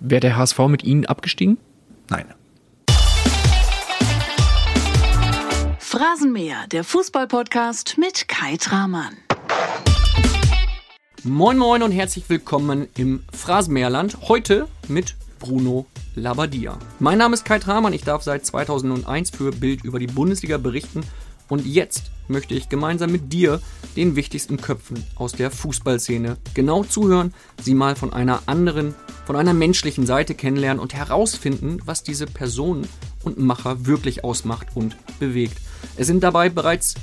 Wäre der HSV mit Ihnen abgestiegen? Nein. Phrasenmäher, der Fußballpodcast mit Kai Tramann. Moin Moin und herzlich willkommen im Phrasenmäherland. Heute mit Bruno Labbadia. Mein Name ist Kai Tramann, ich darf seit 2001 für Bild über die Bundesliga berichten und jetzt möchte ich gemeinsam mit dir den wichtigsten Köpfen aus der Fußballszene genau zuhören, sie mal von einer anderen, von einer menschlichen Seite kennenlernen und herausfinden, was diese Personen und Macher wirklich ausmacht und bewegt. Es sind dabei bereits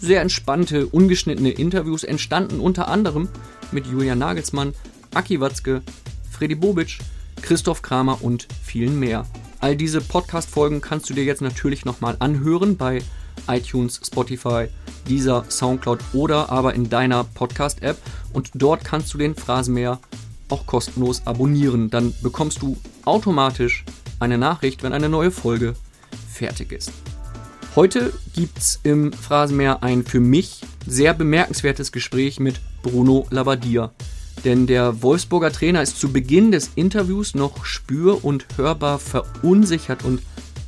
sehr entspannte, ungeschnittene Interviews entstanden, unter anderem mit Julian Nagelsmann, Aki Watzke, Freddy Bobic, Christoph Kramer und vielen mehr. All diese Podcast-Folgen kannst du dir jetzt natürlich nochmal anhören bei iTunes, Spotify, dieser Soundcloud oder aber in deiner Podcast-App. Und dort kannst du den Phrasenmäher auch kostenlos abonnieren. Dann bekommst du automatisch eine Nachricht, wenn eine neue Folge fertig ist. Heute gibt es im Phrasenmäher ein für mich sehr bemerkenswertes Gespräch mit Bruno Labbadia. Denn der Wolfsburger Trainer ist zu Beginn des Interviews noch spür- und hörbar verunsichert und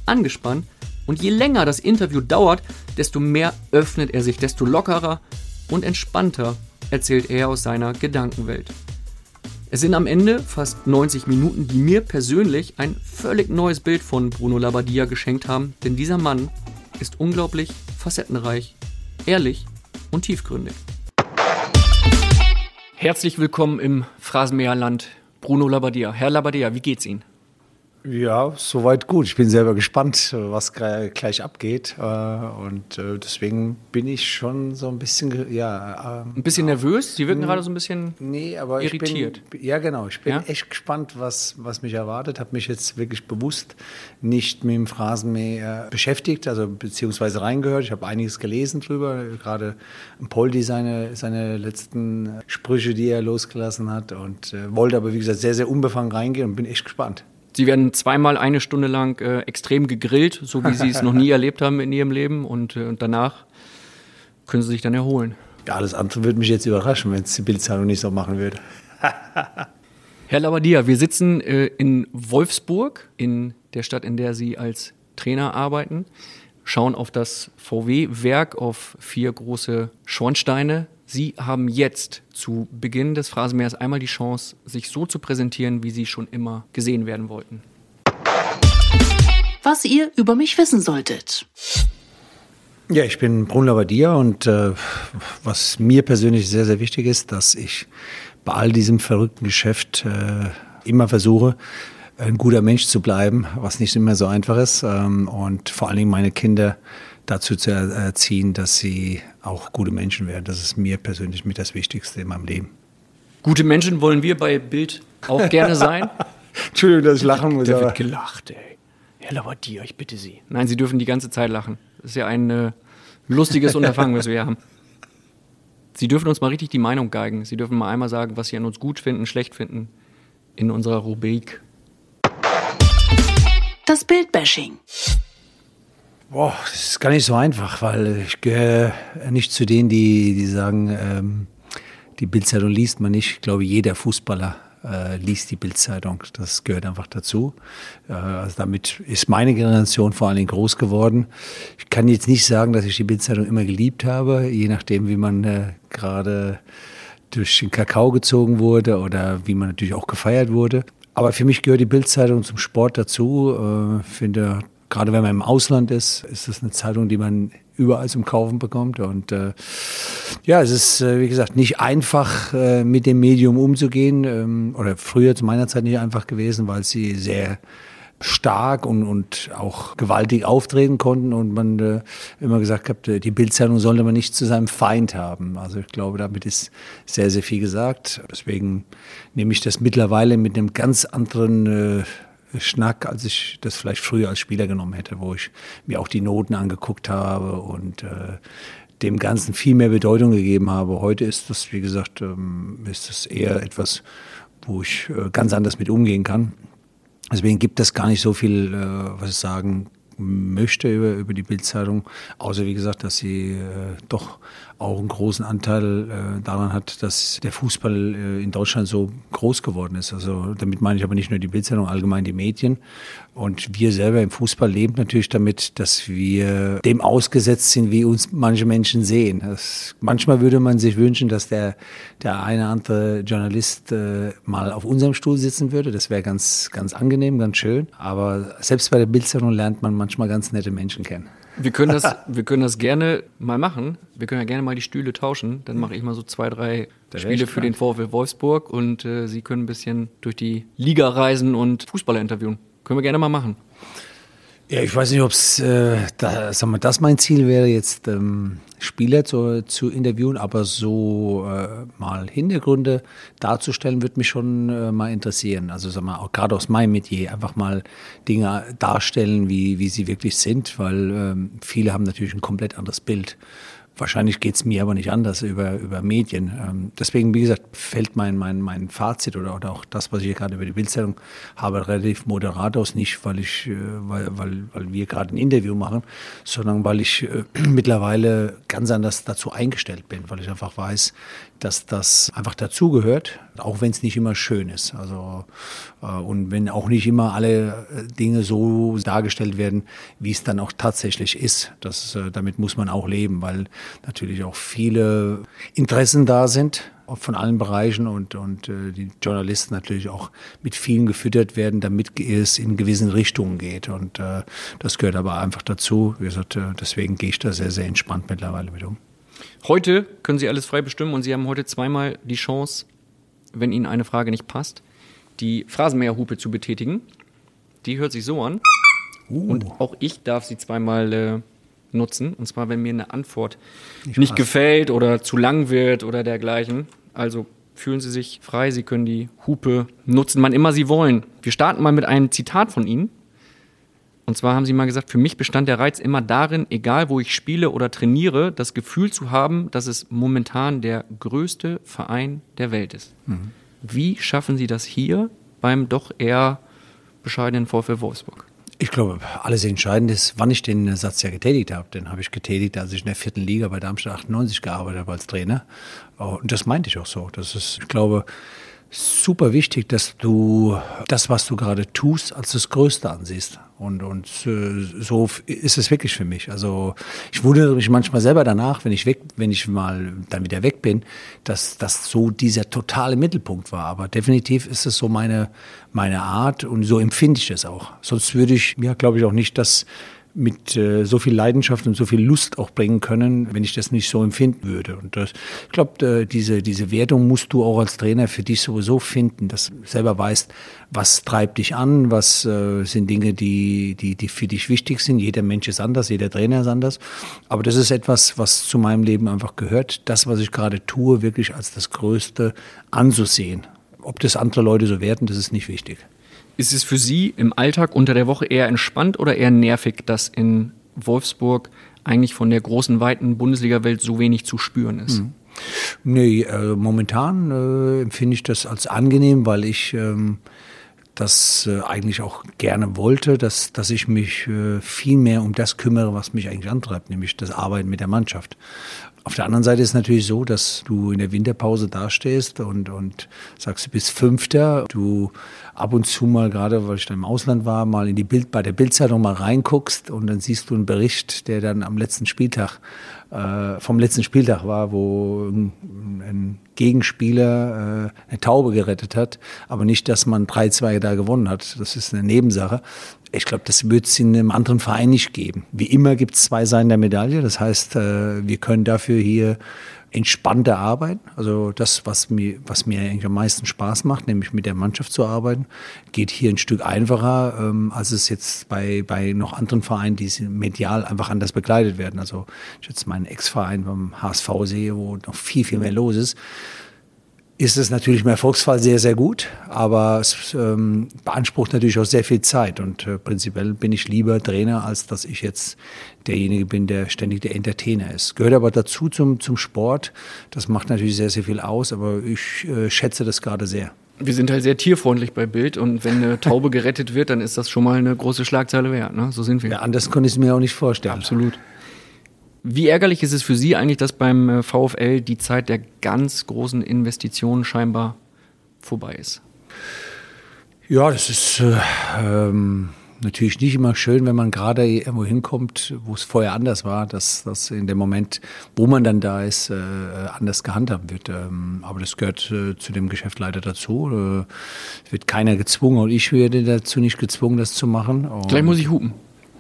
angespannt. Und je länger das Interview dauert, desto mehr öffnet er sich, desto lockerer und entspannter erzählt er aus seiner Gedankenwelt. Es sind am Ende fast 90 Minuten, die mir persönlich ein völlig neues Bild von Bruno Labbadia geschenkt haben, denn dieser Mann ist unglaublich facettenreich, ehrlich und tiefgründig. Herzlich willkommen im Phrasenmäherland, Bruno Labbadia. Herr Labbadia, wie geht's Ihnen? Ja, soweit gut. Ich bin selber gespannt, was gleich abgeht. Äh, und äh, deswegen bin ich schon so ein bisschen, ja. Ähm, ein bisschen nervös? Sie wirken gerade so ein bisschen nee, aber irritiert. Ich bin, ja, genau. Ich bin ja? echt gespannt, was, was mich erwartet. Habe mich jetzt wirklich bewusst nicht mit dem Phrasenmäher beschäftigt, also beziehungsweise reingehört. Ich habe einiges gelesen drüber. Gerade Poldi seine, seine letzten Sprüche, die er losgelassen hat. Und äh, wollte aber, wie gesagt, sehr, sehr unbefangen reingehen und bin echt gespannt. Sie werden zweimal eine Stunde lang äh, extrem gegrillt, so wie Sie es noch nie erlebt haben in Ihrem Leben. Und, äh, und danach können Sie sich dann erholen. Ja, alles andere würde mich jetzt überraschen, wenn es die Bildzeitung nicht so machen würde. Herr Labadia, wir sitzen äh, in Wolfsburg, in der Stadt, in der Sie als Trainer arbeiten, schauen auf das VW-Werk, auf vier große Schornsteine, Sie haben jetzt zu Beginn des Phrasenmeers einmal die Chance, sich so zu präsentieren, wie Sie schon immer gesehen werden wollten. Was ihr über mich wissen solltet. Ja, ich bin Brunner Labbadia und äh, was mir persönlich sehr, sehr wichtig ist, dass ich bei all diesem verrückten Geschäft äh, immer versuche, ein guter Mensch zu bleiben, was nicht immer so einfach ist ähm, und vor allen Dingen meine Kinder dazu zu erziehen, dass sie auch gute Menschen werden. Das ist mir persönlich mit das Wichtigste in meinem Leben. Gute Menschen wollen wir bei Bild auch gerne sein. Entschuldigung, dass ich lachen muss. Da wird gelacht, ey. Herr Labadier, ich bitte Sie. Nein, Sie dürfen die ganze Zeit lachen. Das ist ja ein äh, lustiges Unterfangen, was wir haben. Sie dürfen uns mal richtig die Meinung geigen. Sie dürfen mal einmal sagen, was Sie an uns gut finden, schlecht finden in unserer Rubrik. Das Bildbashing. Boah, das ist gar nicht so einfach, weil ich gehöre nicht zu denen, die, die sagen, ähm, die Bildzeitung liest man nicht. Ich glaube, jeder Fußballer äh, liest die Bildzeitung. Das gehört einfach dazu. Äh, also damit ist meine Generation vor allen Dingen groß geworden. Ich kann jetzt nicht sagen, dass ich die Bildzeitung immer geliebt habe, je nachdem, wie man äh, gerade durch den Kakao gezogen wurde oder wie man natürlich auch gefeiert wurde. Aber für mich gehört die Bildzeitung zum Sport dazu. Äh, finde, gerade wenn man im Ausland ist, ist das eine Zeitung, die man überall zum Kaufen bekommt. Und äh, ja, es ist, äh, wie gesagt, nicht einfach, äh, mit dem Medium umzugehen. Ähm, oder früher zu meiner Zeit nicht einfach gewesen, weil sie sehr stark und, und auch gewaltig auftreten konnten und man äh, immer gesagt hat, die Bildzeitung sollte man nicht zu seinem Feind haben. Also ich glaube, damit ist sehr, sehr viel gesagt. Deswegen nehme ich das mittlerweile mit einem ganz anderen äh, Schnack, als ich das vielleicht früher als Spieler genommen hätte, wo ich mir auch die Noten angeguckt habe und äh, dem Ganzen viel mehr Bedeutung gegeben habe. Heute ist das, wie gesagt, ähm, ist das eher etwas, wo ich äh, ganz anders mit umgehen kann. Deswegen gibt es gar nicht so viel, äh, was ich sagen möchte über, über die Bildzeitung, außer wie gesagt, dass sie äh, doch auch einen großen Anteil äh, daran hat, dass der Fußball äh, in Deutschland so groß geworden ist. Also damit meine ich aber nicht nur die Bildzeitung, allgemein die Medien. Und wir selber im Fußball leben natürlich damit, dass wir dem ausgesetzt sind, wie uns manche Menschen sehen. Das, manchmal würde man sich wünschen, dass der, der eine andere Journalist äh, mal auf unserem Stuhl sitzen würde. Das wäre ganz, ganz angenehm, ganz schön. Aber selbst bei der Bildzeitung lernt man manchmal ganz nette Menschen kennen. Wir können, das, wir können das gerne mal machen. Wir können ja gerne mal die Stühle tauschen. Dann mache ich mal so zwei, drei wär Spiele für den VfL Wolfsburg und äh, Sie können ein bisschen durch die Liga reisen und Fußballer interviewen. Können wir gerne mal machen. Ja, ich weiß nicht, ob es äh, da, sagen wir, das mein Ziel wäre, jetzt ähm, Spieler zu, zu interviewen, aber so äh, mal Hintergründe darzustellen, würde mich schon äh, mal interessieren. Also sagen wir, auch gerade aus meinem Metier, einfach mal Dinge darstellen, wie, wie sie wirklich sind, weil ähm, viele haben natürlich ein komplett anderes Bild. Wahrscheinlich geht es mir aber nicht anders über, über Medien. Ähm, deswegen, wie gesagt, fällt mein, mein, mein Fazit oder, oder auch das, was ich hier gerade über die Bildzeitung habe, relativ moderat aus. Nicht, weil, ich, äh, weil, weil, weil wir gerade ein Interview machen, sondern weil ich äh, mittlerweile ganz anders dazu eingestellt bin, weil ich einfach weiß, dass das einfach dazugehört, auch wenn es nicht immer schön ist. Also, äh, und wenn auch nicht immer alle äh, Dinge so dargestellt werden, wie es dann auch tatsächlich ist. Das, äh, damit muss man auch leben, weil natürlich auch viele Interessen da sind von allen Bereichen und, und äh, die Journalisten natürlich auch mit vielen gefüttert werden, damit es in gewissen Richtungen geht. Und äh, das gehört aber einfach dazu. Wie gesagt, äh, deswegen gehe ich da sehr, sehr entspannt mittlerweile mit um. Heute können Sie alles frei bestimmen und Sie haben heute zweimal die Chance, wenn Ihnen eine Frage nicht passt, die Phrasenmäherhupe zu betätigen. Die hört sich so an. Und auch ich darf sie zweimal äh, nutzen. Und zwar, wenn mir eine Antwort nicht, passt. gefällt oder zu lang wird oder dergleichen. Also fühlen Sie sich frei, Sie können die Hupe nutzen, wann immer Sie wollen. Wir starten mal mit einem Zitat von Ihnen. Und zwar haben Sie mal gesagt, für mich bestand der Reiz immer darin, egal wo ich spiele oder trainiere, das Gefühl zu haben, dass es momentan der größte Verein der Welt ist. Wie schaffen Sie das hier beim doch eher bescheidenen VfL Wolfsburg? Ich glaube, alles entscheidend ist, wann ich den Satz ja getätigt habe. Den habe ich getätigt, als ich in der vierten Liga bei Darmstadt 98 gearbeitet habe als Trainer. Und das meinte ich auch so. Das ist, ich glaube, super wichtig, dass du das, was du gerade tust, als das Größte ansiehst. Und, und äh, so ist es wirklich für mich. Also ich wundere mich manchmal selber danach, wenn ich weg, wenn ich mal dann wieder weg bin, dass das so dieser totale Mittelpunkt war. Aber definitiv ist es so meine, meine Art und so empfinde ich es auch. Sonst würde ich mir, glaube ich, auch nicht das mit äh, so viel Leidenschaft und so viel Lust auch bringen können, wenn ich das nicht so empfinden würde. Und das, ich glaube, äh, diese, diese Wertung musst du auch als Trainer für dich sowieso finden, dass du selber weißt, was treibt dich an, was äh, sind Dinge, die, die, die für dich wichtig sind. Jeder Mensch ist anders, jeder Trainer ist anders. Aber das ist etwas, was zu meinem Leben einfach gehört, das, was ich gerade tue, wirklich als das Größte anzusehen. Ob das andere Leute so werten, das ist nicht wichtig. Ist es für Sie im Alltag unter der Woche eher entspannt oder eher nervig, dass in Wolfsburg eigentlich von der großen, weiten Bundesliga-Welt so wenig zu spüren ist? Nee, äh, momentan äh, empfinde ich das als angenehm, weil ich ähm, das äh, eigentlich auch gerne wollte, dass, dass ich mich äh, viel mehr um das kümmere, was mich eigentlich antreibt, nämlich das Arbeiten mit der Mannschaft. Auf der anderen Seite ist es natürlich so, dass du in der Winterpause dastehst und, und sagst, du bist Fünfter. Du ab und zu mal, gerade weil ich dann im Ausland war, mal in die Bild, bei der Bildzeitung mal reinguckst und dann siehst du einen Bericht, der dann am letzten Spieltag, äh, vom letzten Spieltag war, wo ein, Gegenspieler äh, eine Taube gerettet hat, aber nicht, dass man 3-2 da gewonnen hat. Das ist eine Nebensache. Ich glaube, das wird es in einem anderen Verein nicht geben. Wie immer gibt es zwei Seiten der Medaille. Das heißt, äh, wir können dafür hier entspannter arbeiten. Also das, was mir, was mir eigentlich am meisten Spaß macht, nämlich mit der Mannschaft zu arbeiten, geht hier ein Stück einfacher, ähm, als es jetzt bei, bei noch anderen Vereinen, die medial einfach anders begleitet werden. Also ich jetzt meinen Ex-Verein beim HSV sehe, wo noch viel, viel mehr los ist ist es natürlich im Erfolgsfall sehr, sehr gut, aber es ähm, beansprucht natürlich auch sehr viel Zeit und äh, prinzipiell bin ich lieber Trainer, als dass ich jetzt derjenige bin, der ständig der Entertainer ist. Gehört aber dazu zum, zum Sport, das macht natürlich sehr, sehr viel aus, aber ich äh, schätze das gerade sehr. Wir sind halt sehr tierfreundlich bei Bild und wenn eine Taube gerettet wird, dann ist das schon mal eine große Schlagzeile wert. Ne? So sind wir. Ja, anders konnte ich es mir auch nicht vorstellen. Absolut. Wie ärgerlich ist es für Sie eigentlich, dass beim äh, VfL die Zeit der ganz großen Investitionen scheinbar vorbei ist? Ja, das ist äh, ähm, natürlich nicht immer schön, wenn man gerade irgendwo hinkommt, wo es vorher anders war, dass das in dem Moment, wo man dann da ist, äh, anders gehandhabt wird. Ähm, aber das gehört äh, zu dem Geschäft leider dazu. Äh, es wird keiner gezwungen und ich werde dazu nicht gezwungen, das zu machen. Und Gleich muss ich hupen.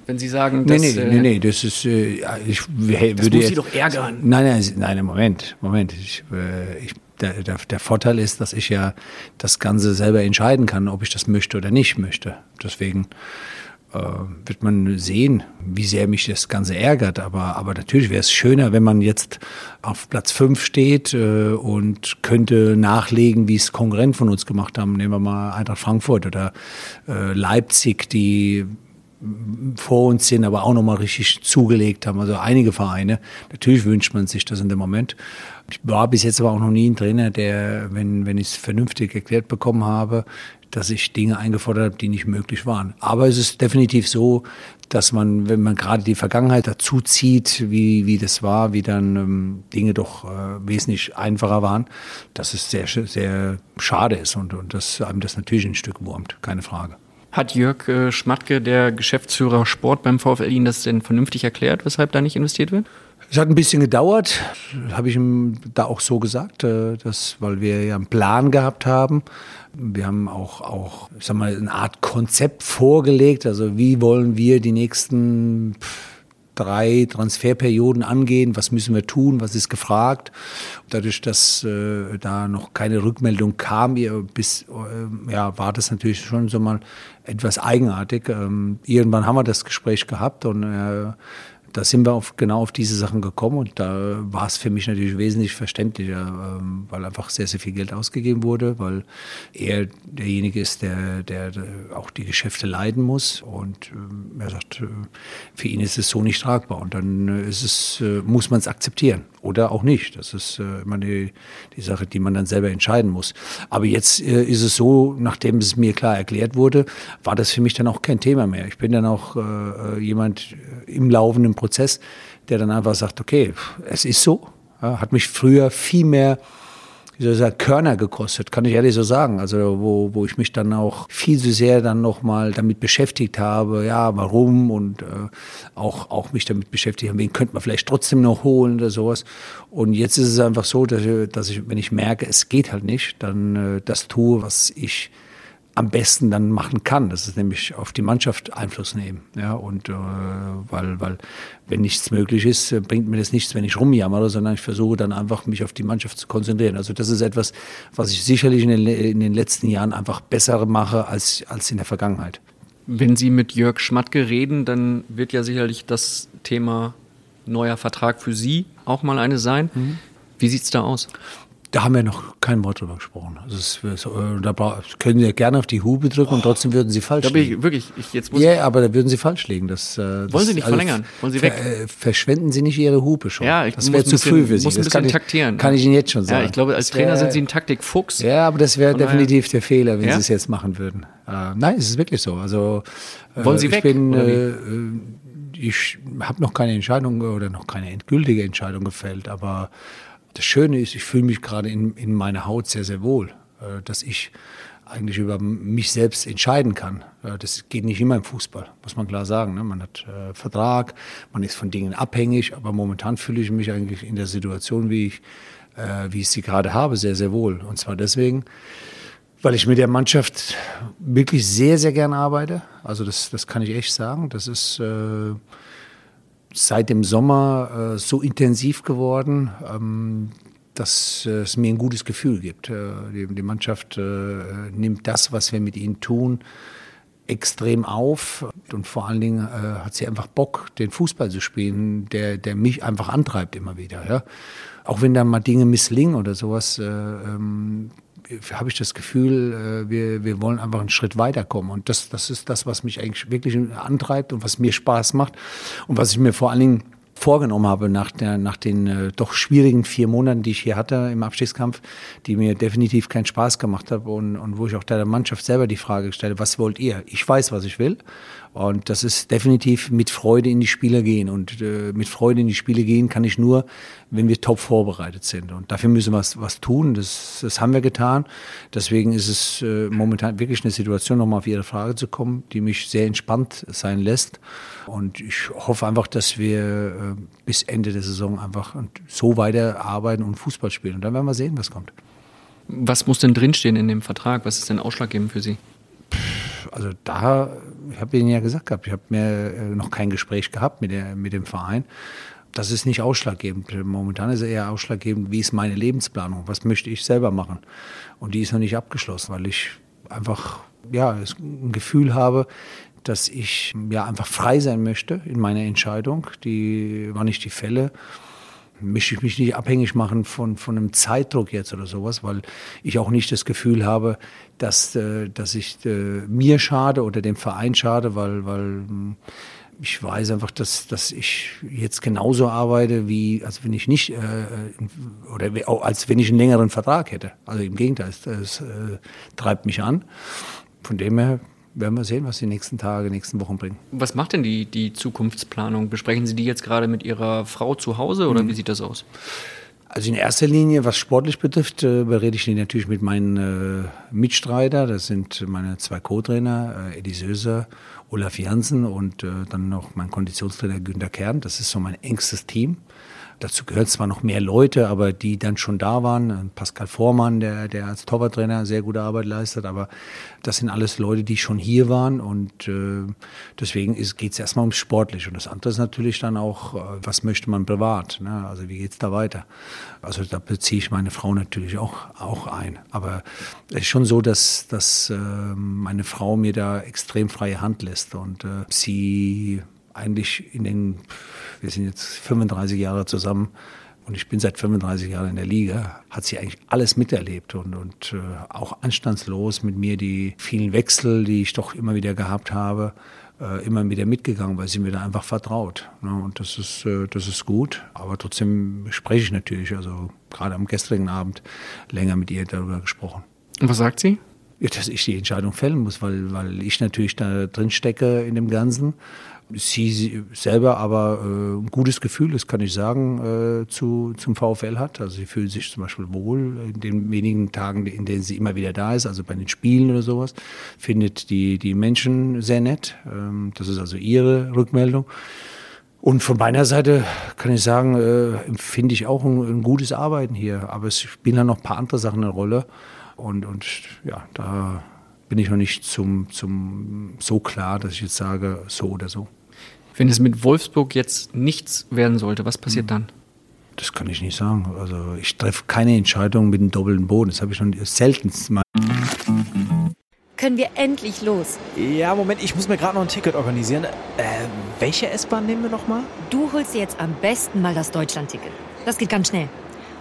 Wenn Sie sagen, Nee, dass, nee, äh, nee, nee, das ist, äh, ich würde das muss jetzt, Sie doch ärgern. Nein, nein, nein, Moment, Moment. Ich, äh, ich, der, der, der Vorteil ist, dass ich ja das Ganze selber entscheiden kann, ob ich das möchte oder nicht möchte. Deswegen äh, wird man sehen, wie sehr mich das Ganze ärgert. Aber, aber natürlich wäre es schöner, wenn man jetzt auf Platz 5 steht äh, und könnte nachlegen, wie es Konkurrenten von uns gemacht haben. Nehmen wir mal Eintracht Frankfurt oder äh, Leipzig, die vor uns sind, aber auch nochmal richtig zugelegt haben. Also einige Vereine. Natürlich wünscht man sich das in dem Moment. Ich war bis jetzt aber auch noch nie ein Trainer, der, wenn, wenn ich es vernünftig erklärt bekommen habe, dass ich Dinge eingefordert habe, die nicht möglich waren. Aber es ist definitiv so, dass man, wenn man gerade die Vergangenheit dazu zieht, wie, wie das war, wie dann ähm, Dinge doch äh, wesentlich einfacher waren, dass es sehr, sehr schade ist und, und dass einem das natürlich ein Stück wurmt, keine Frage. Hat Jörg äh, Schmatke, der Geschäftsführer Sport beim VfL, Ihnen das denn vernünftig erklärt, weshalb da nicht investiert wird? Es hat ein bisschen gedauert, habe ich ihm da auch so gesagt, äh, dass, weil wir ja einen Plan gehabt haben. Wir haben auch, auch ich sag mal, eine Art Konzept vorgelegt. Also wie wollen wir die nächsten drei Transferperioden angehen? Was müssen wir tun? Was ist gefragt? Dadurch, dass äh, da noch keine Rückmeldung kam, ihr- bis, äh, ja, war das natürlich schon so mal etwas eigenartig. Ähm, irgendwann haben wir das Gespräch gehabt und äh, da sind wir auf, genau auf diese Sachen gekommen und da war es für mich natürlich wesentlich verständlicher, ähm, weil einfach sehr, sehr viel Geld ausgegeben wurde, weil er derjenige ist, der, der, auch die Geschäfte leiten muss und ähm, er sagt, äh, für ihn ist es so nicht tragbar und dann äh, ist es, äh, muss man es akzeptieren oder auch nicht. Das ist immer die, die Sache, die man dann selber entscheiden muss. Aber jetzt ist es so, nachdem es mir klar erklärt wurde, war das für mich dann auch kein Thema mehr. Ich bin dann auch jemand im laufenden Prozess, der dann einfach sagt, okay, es ist so. Ja, hat mich früher viel mehr wie soll ich sagen, Körner gekostet, kann ich ehrlich so sagen. Also wo, wo ich mich dann auch viel zu sehr dann nochmal damit beschäftigt habe, ja, warum und äh, auch, auch mich damit beschäftigt habe, wen könnte man vielleicht trotzdem noch holen oder sowas. Und jetzt ist es einfach so, dass ich, dass ich wenn ich merke, es geht halt nicht, dann äh, das tue, was ich am besten dann machen kann. Das ist nämlich auf die Mannschaft Einfluss nehmen. Ja, und äh, weil, weil wenn nichts möglich ist, äh, bringt mir das nichts, wenn ich rumjammere, sondern ich versuche dann einfach mich auf die Mannschaft zu konzentrieren. Also das ist etwas, was ich sicherlich in den, in den letzten Jahren einfach besser mache als, als in der Vergangenheit. Wenn Sie mit Jörg Schmatke reden, dann wird ja sicherlich das Thema neuer Vertrag für Sie auch mal eine sein. Wie sieht's da aus? Da haben wir noch kein Wort drüber gesprochen. Also es, es, äh, da können Sie gerne auf die Hube drücken und trotzdem würden Sie falsch Da liegen. ich wirklich, ich, jetzt muss Ja, aber da würden Sie falsch liegen. Das, äh, das, Sie nicht verlängern? Wollen Sie weg? Ver, äh, verschwenden Sie nicht Ihre Hupe schon. Ja, ich das wäre zu bisschen- früh für Sie. muss ein das kann bisschen ich, taktieren. Kann ich Ihnen jetzt schon sagen. Ja, ich glaube, als Trainer sind Sie ein Taktikfuchs. Ja, aber das wäre definitiv der Fehler, wenn Ja? Sie es jetzt machen würden. Äh, nein, es ist wirklich so. Also Wollen Sie ich weg, Bin, äh, ich habe noch keine Entscheidung oder noch keine endgültige Entscheidung gefällt, aber das Schöne ist, ich fühle mich gerade in, in meiner Haut sehr, sehr wohl, äh, dass ich eigentlich über mich selbst entscheiden kann. Äh, Das geht nicht immer im Fußball, muss man klar sagen. ne? Man hat äh, Vertrag, man ist von Dingen abhängig, aber momentan fühle ich mich eigentlich in der Situation, wie ich, wie ich sie gerade habe, sehr, sehr wohl. Und zwar deswegen, weil ich mit der Mannschaft wirklich sehr, sehr gern arbeite. Also das, das kann ich echt sagen. Das ist seit dem Sommer äh, so intensiv geworden, ähm, dass äh, es mir ein gutes Gefühl gibt. Äh, die, die Mannschaft äh, nimmt das, was wir mit ihnen tun, extrem auf und vor allen Dingen äh, hat sie einfach Bock, den Fußball zu spielen, der, der mich einfach antreibt immer wieder. Ja? Auch wenn dann mal Dinge misslingen oder sowas, äh, ähm, habe ich das Gefühl, äh, wir, wir wollen einfach einen Schritt weiterkommen. Und das, das ist das, was mich eigentlich wirklich antreibt und was mir Spaß macht und was ich mir vor allen Dingen vorgenommen habe nach, der, nach den äh, doch schwierigen vier Monaten, die ich hier hatte im Abstiegskampf, die mir definitiv keinen Spaß gemacht haben und, und wo ich auch der Mannschaft selber die Frage stelle, was wollt ihr? Ich weiß, was ich will und das ist definitiv mit Freude in die Spiele gehen. Und äh, mit Freude in die Spiele gehen kann ich nur, wenn wir top vorbereitet sind. Und dafür müssen wir was, was tun. Das, das haben wir getan. Deswegen ist es äh, momentan wirklich eine Situation, nochmal auf Ihre Frage zu kommen, die mich sehr entspannt sein lässt. Und ich hoffe einfach, dass wir äh, bis Ende der Saison einfach so weiter arbeiten und Fußball spielen. Und dann werden wir sehen, was kommt. Was muss denn drinstehen in dem Vertrag? Was ist denn ausschlaggebend für Sie? Also da ich habe Ihnen ja gesagt gehabt, ich habe mir äh, noch kein Gespräch gehabt mit, der, mit dem Verein. Das ist nicht ausschlaggebend. Momentan ist es eher ausschlaggebend, wie ist meine Lebensplanung, was möchte ich selber machen. Und die ist noch nicht abgeschlossen, weil ich einfach ja, ein Gefühl habe, dass ich ja einfach frei sein möchte in meiner Entscheidung. Die war nicht die Fälle möchte ich mich nicht abhängig machen von, von einem Zeitdruck jetzt oder sowas, weil ich auch nicht das Gefühl habe, dass, äh, dass ich äh, mir schade oder dem Verein schade, weil, weil hm, ich weiß einfach, dass, dass ich jetzt genauso arbeite, wie als wenn ich nicht äh, oder als wenn ich einen längeren Vertrag hätte. Also im Gegenteil, es, es äh, treibt mich an. Von dem her werden wir sehen, was die nächsten Tage, nächsten Wochen bringen. Was macht denn die, die Zukunftsplanung? Besprechen Sie die jetzt gerade mit Ihrer Frau zu Hause oder mhm. wie sieht das aus? Also in erster Linie, was sportlich betrifft, äh, berede ich natürlich mit meinen äh, Mitstreiter. Das sind meine zwei Co-Trainer, äh, Eddie Söser, Olaf Jansen und äh, dann noch mein Konditionstrainer Günter Kern. Das ist so mein engstes Team. Dazu gehören zwar noch mehr Leute, aber die dann schon da waren. Pascal Vormann, der, der als Torwarttrainer sehr gute Arbeit leistet, aber das sind alles Leute, die schon hier waren und äh, deswegen geht es erstmal ums Sportliche. Und das andere ist natürlich dann auch, äh, was möchte man privat? Ne? Also wie geht es da weiter? Also da beziehe ich meine Frau natürlich auch, auch ein. Aber es ist schon so, dass, dass äh, meine Frau mir da extrem freie Hand lässt und äh, sie eigentlich in den, wir sind jetzt 35 Jahre zusammen und ich bin seit 35 Jahren in der Liga, hat sie eigentlich alles miterlebt und, und äh, auch anstandslos mit mir die vielen Wechsel, die ich doch immer wieder gehabt habe, äh, immer wieder mitgegangen, weil sie mir da einfach vertraut. Ne? Und das ist, äh, das ist gut. Aber trotzdem spreche ich natürlich, also gerade am gestrigen Abend länger mit ihr darüber gesprochen. Und was sagt sie? Dass ich die Entscheidung fällen muss, weil, weil ich natürlich da drin stecke in dem Ganzen sie selber aber äh, ein gutes Gefühl, das kann ich sagen, äh, zu, zum VfL hat. Also sie fühlt sich zum Beispiel wohl in den wenigen Tagen, in denen sie immer wieder da ist, also bei den Spielen oder sowas, findet die, die Menschen sehr nett. Ähm, das ist also ihre Rückmeldung. Und von meiner Seite kann ich sagen, äh, empfinde ich auch ein, ein, gutes Arbeiten hier. Aber es spielen dann noch ein paar andere Sachen eine Rolle. Und, und ja, da bin ich noch nicht zum, zum, so klar, dass ich jetzt sage, so oder so. Wenn es mit Wolfsburg jetzt nichts werden sollte, was passiert hm. dann? Das kann ich nicht sagen. Also ich treffe keine Entscheidung mit einem doppelten Boden. Das habe ich schon selten mal. Können wir endlich los? Ja, Moment, ich muss mir gerade noch ein Ticket organisieren. Äh, welche S-Bahn nehmen wir nochmal? Du holst dir jetzt am besten mal das Deutschland-Ticket. Das geht ganz schnell.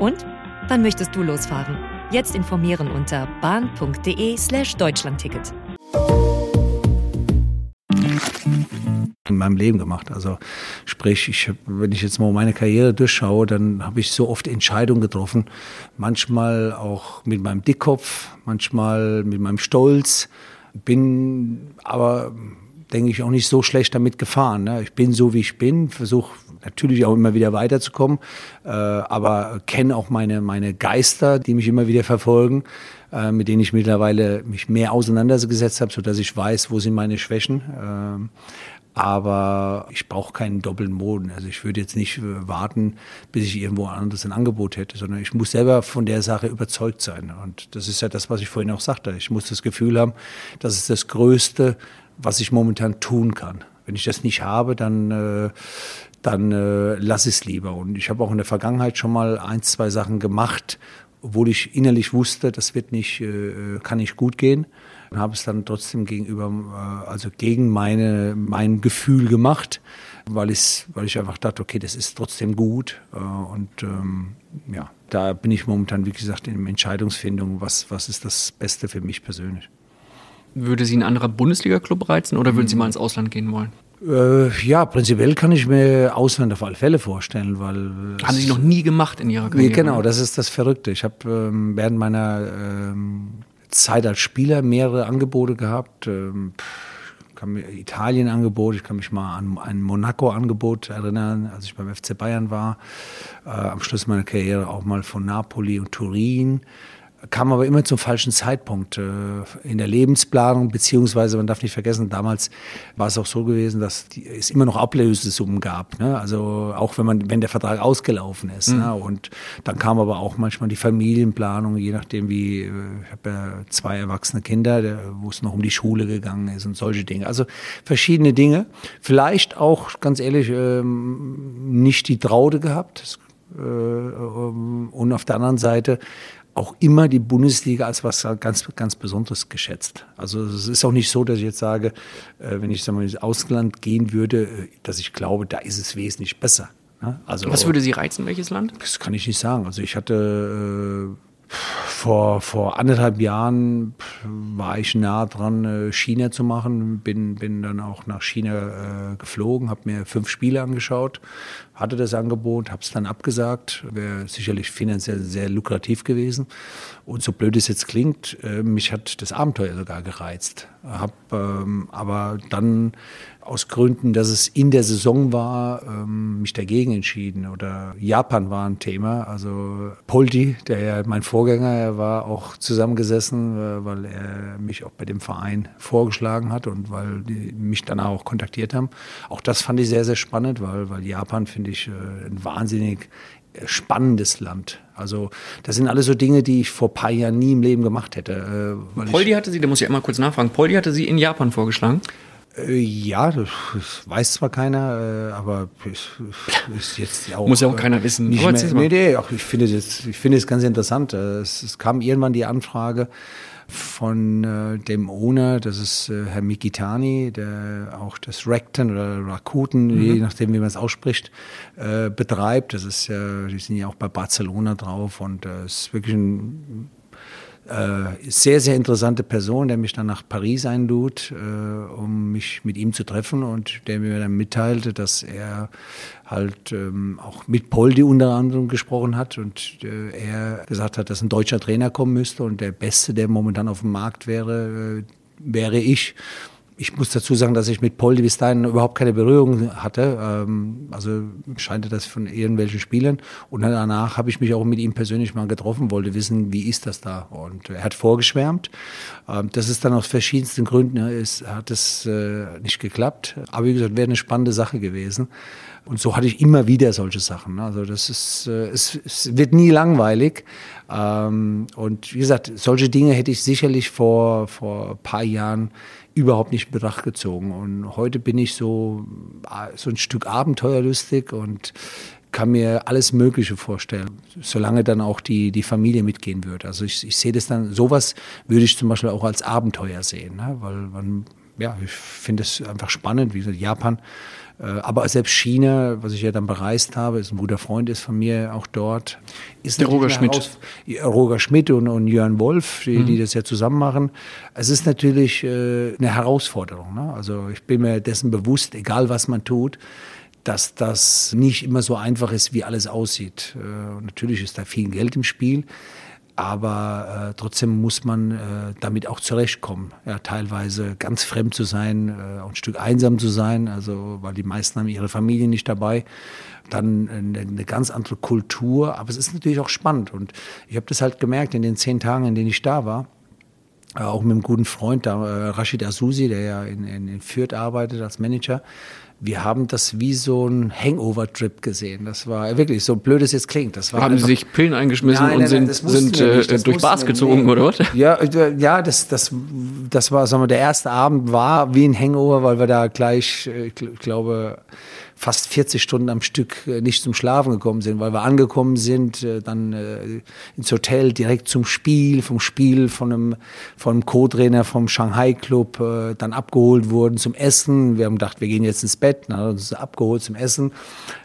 Und wann möchtest du losfahren? Jetzt informieren unter bahn.de slash Deutschlandticket. in meinem Leben gemacht. Also sprich, ich, wenn ich jetzt mal meine Karriere durchschaue, dann habe ich so oft Entscheidungen getroffen. Manchmal auch mit meinem Dickkopf, manchmal mit meinem Stolz. Bin aber, denke ich, auch nicht so schlecht damit gefahren. Ne? Ich bin so, wie ich bin, versuche natürlich auch immer wieder weiterzukommen, äh, aber kenne auch meine, meine Geister, die mich immer wieder verfolgen, äh, mit denen ich mittlerweile mich mehr auseinandergesetzt habe, sodass ich weiß, wo sind meine Schwächen. Äh, aber ich brauche keinen doppelten Boden. Also ich würde jetzt nicht äh, warten, bis ich irgendwo anderes ein Angebot hätte, sondern ich muss selber von der Sache überzeugt sein. Und das ist ja das, was ich vorhin auch sagte. Ich muss das Gefühl haben, das ist das Größte, was ich momentan tun kann. Wenn ich das nicht habe, dann, äh, dann äh, lass es lieber. Und ich habe auch in der Vergangenheit schon mal ein, zwei Sachen gemacht, obwohl ich innerlich wusste, das wird nicht, äh, kann nicht gut gehen. Und habe es dann trotzdem gegenüber, äh, also gegen meine, mein Gefühl gemacht, weil, ich, weil ich einfach dachte, okay, das ist trotzdem gut. Äh, und ähm, ja, da bin ich momentan, wie gesagt, in Entscheidungsfindung, was, was ist das Beste für mich persönlich. Würde Sie ein anderer Bundesliga-Club reizen oder würden Sie mal ins Ausland gehen wollen? Äh, ja, prinzipiell kann ich mir Ausland auf alle Fälle vorstellen, weil. Haben Sie noch nie gemacht in Ihrer Karriere? Genau, das ist das Verrückte. Ich habe ähm, während meiner ähm, Zeit als Spieler mehrere Angebote gehabt. Ähm, kann mir Italien-Angebot, ich kann mich mal an ein Monaco-Angebot erinnern, als ich beim FC Bayern war. Äh, am Schluss meiner Karriere auch mal von Napoli und Turin kam aber immer zum falschen Zeitpunkt äh, in der Lebensplanung, beziehungsweise man darf nicht vergessen, damals war es auch so gewesen, dass es immer noch Ablösesummen gab. Ne? Also auch wenn man, wenn der Vertrag ausgelaufen ist. Mhm. Ne? Und dann kam aber auch manchmal die Familienplanung, je nachdem wie, äh, ich habe ja zwei erwachsene Kinder, wo es noch um die Schule gegangen ist und solche Dinge. Also verschiedene Dinge. Vielleicht auch, ganz ehrlich, ähm, nicht die Traute gehabt. Äh, ähm, und auf der anderen Seite auch immer die Bundesliga als was ganz, ganz Besonderes geschätzt. Also es ist auch nicht so, dass ich jetzt sage, äh, wenn ich sag mal, ins Ausland gehen würde, äh, dass ich glaube, da ist es wesentlich besser. Ne? Also, was würde Sie reizen, welches Land? Das kann ich nicht sagen. Also ich hatte äh, vor, vor anderthalb Jahren war ich nah dran, äh, China zu machen. Bin, bin dann auch nach China äh, geflogen, habe mir fünf Spiele angeschaut, hatte das Angebot, habe es dann abgesagt. Wäre sicherlich finanziell sehr lukrativ gewesen. Und so blöd es jetzt klingt, äh, mich hat das Abenteuer sogar gereizt. Hab ähm, aber dann aus Gründen, dass es in der Saison war, ähm, mich dagegen entschieden. Oder Japan war ein Thema. Also Poldi, der ja mein Vorgänger er war, auch zusammengesessen, äh, weil er mich auch bei dem Verein vorgeschlagen hat und weil die mich danach auch kontaktiert haben. Auch das fand ich sehr, sehr spannend, weil, weil Japan finde ich äh, ein wahnsinnig spannendes Land. Also das sind alles so Dinge, die ich vor ein paar Jahren nie im Leben gemacht hätte. Äh, Poldi hatte Sie, da muss ich einmal kurz nachfragen, Poldi hatte Sie in Japan vorgeschlagen? Äh, ja, das, weiß zwar keiner, äh, aber ist, ist jetzt auch. Muss ja auch keiner wissen. Nicht mehr, nee, nee, ich finde das, ich finde es ganz interessant. Es, es kam irgendwann die Anfrage, von äh, dem Owner, das ist äh, Herr Mikitani, der auch das Rakuten oder Rakuten, mhm. je nachdem wie man es ausspricht, äh, betreibt. Das ist ja, die sind ja auch bei Barcelona drauf und äh, ist wirklich ein äh, sehr, sehr interessante Person, der mich dann nach Paris einlud, äh, um mich mit ihm zu treffen und der mir dann mitteilte, dass er halt ähm, auch mit Poldi unter anderem gesprochen hat und äh, er gesagt hat, dass ein deutscher Trainer kommen müsste und der Beste, der momentan auf dem Markt wäre, äh, wäre ich ich muss dazu sagen, dass ich mit Poldi bis dahin überhaupt keine Berührung hatte. Ähm, also scheinte das von irgendwelchen Spielern. Und danach habe ich mich auch mit ihm persönlich mal getroffen, wollte wissen, wie ist das da. Und er hat vorgeschwärmt. Ähm, das ist dann aus verschiedensten Gründen, ist, hat es äh, nicht geklappt. Aber wie gesagt, wäre eine spannende Sache gewesen. Und so hatte ich immer wieder solche Sachen. Also das ist, äh, es, es wird nie langweilig. Ähm, und wie gesagt, solche Dinge hätte ich sicherlich vor, vor ein paar Jahren überhaupt nicht in Betracht gezogen. Und heute bin ich so, so ein Stück abenteuerlustig und kann mir alles Mögliche vorstellen, solange dann auch die, die Familie mitgehen wird. Also ich, ich sehe das dann, sowas würde ich zum Beispiel auch als Abenteuer sehen, ne? weil man, ja, ich finde es einfach spannend, wie gesagt, Japan aber selbst China, was ich ja dann bereist habe, ist ein guter Freund ist von mir auch dort. Ist der Roger Schmidt. Roger Schmidt und, und Jörn Wolf, die, mhm. die, das ja zusammen machen. Es ist natürlich äh, eine Herausforderung. Ne? Also ich bin mir dessen bewusst, egal was man tut, dass das nicht immer so einfach ist, wie alles aussieht. Äh, natürlich ist da viel Geld im Spiel aber äh, trotzdem muss man äh, damit auch zurechtkommen. Ja, teilweise ganz fremd zu sein, äh, ein Stück einsam zu sein, also weil die meisten haben ihre Familie nicht dabei. Dann eine, eine ganz andere Kultur, aber es ist natürlich auch spannend und ich habe das halt gemerkt in den zehn Tagen, in denen ich da war. Äh, auch mit einem guten Freund, da, äh, Rashid Asusi, der ja in, in, in Fürth arbeitet als Manager, wir haben das wie so ein Hangover-Trip gesehen. Das war wirklich so blöd es jetzt klingt. Das war haben Sie sich Pillen eingeschmissen Nein, und nein, nein, sind, mussten sind wir äh, durch Bars gezogen, oder was? Ja, äh, ja, das, das, das war, sagen wir, der erste Abend war wie ein Hangover, weil wir da gleich, äh, ich gl- glaube, fast 40 Stunden am Stück äh, nicht zum Schlafen gekommen sind, weil wir angekommen sind, äh, dann äh, ins Hotel direkt zum Spiel, vom Spiel von einem, von einem Co-Trainer vom Shanghai Club, äh, dann abgeholt wurden zum Essen. Wir haben gedacht, wir gehen jetzt ins Bett, dann hat uns abgeholt zum Essen,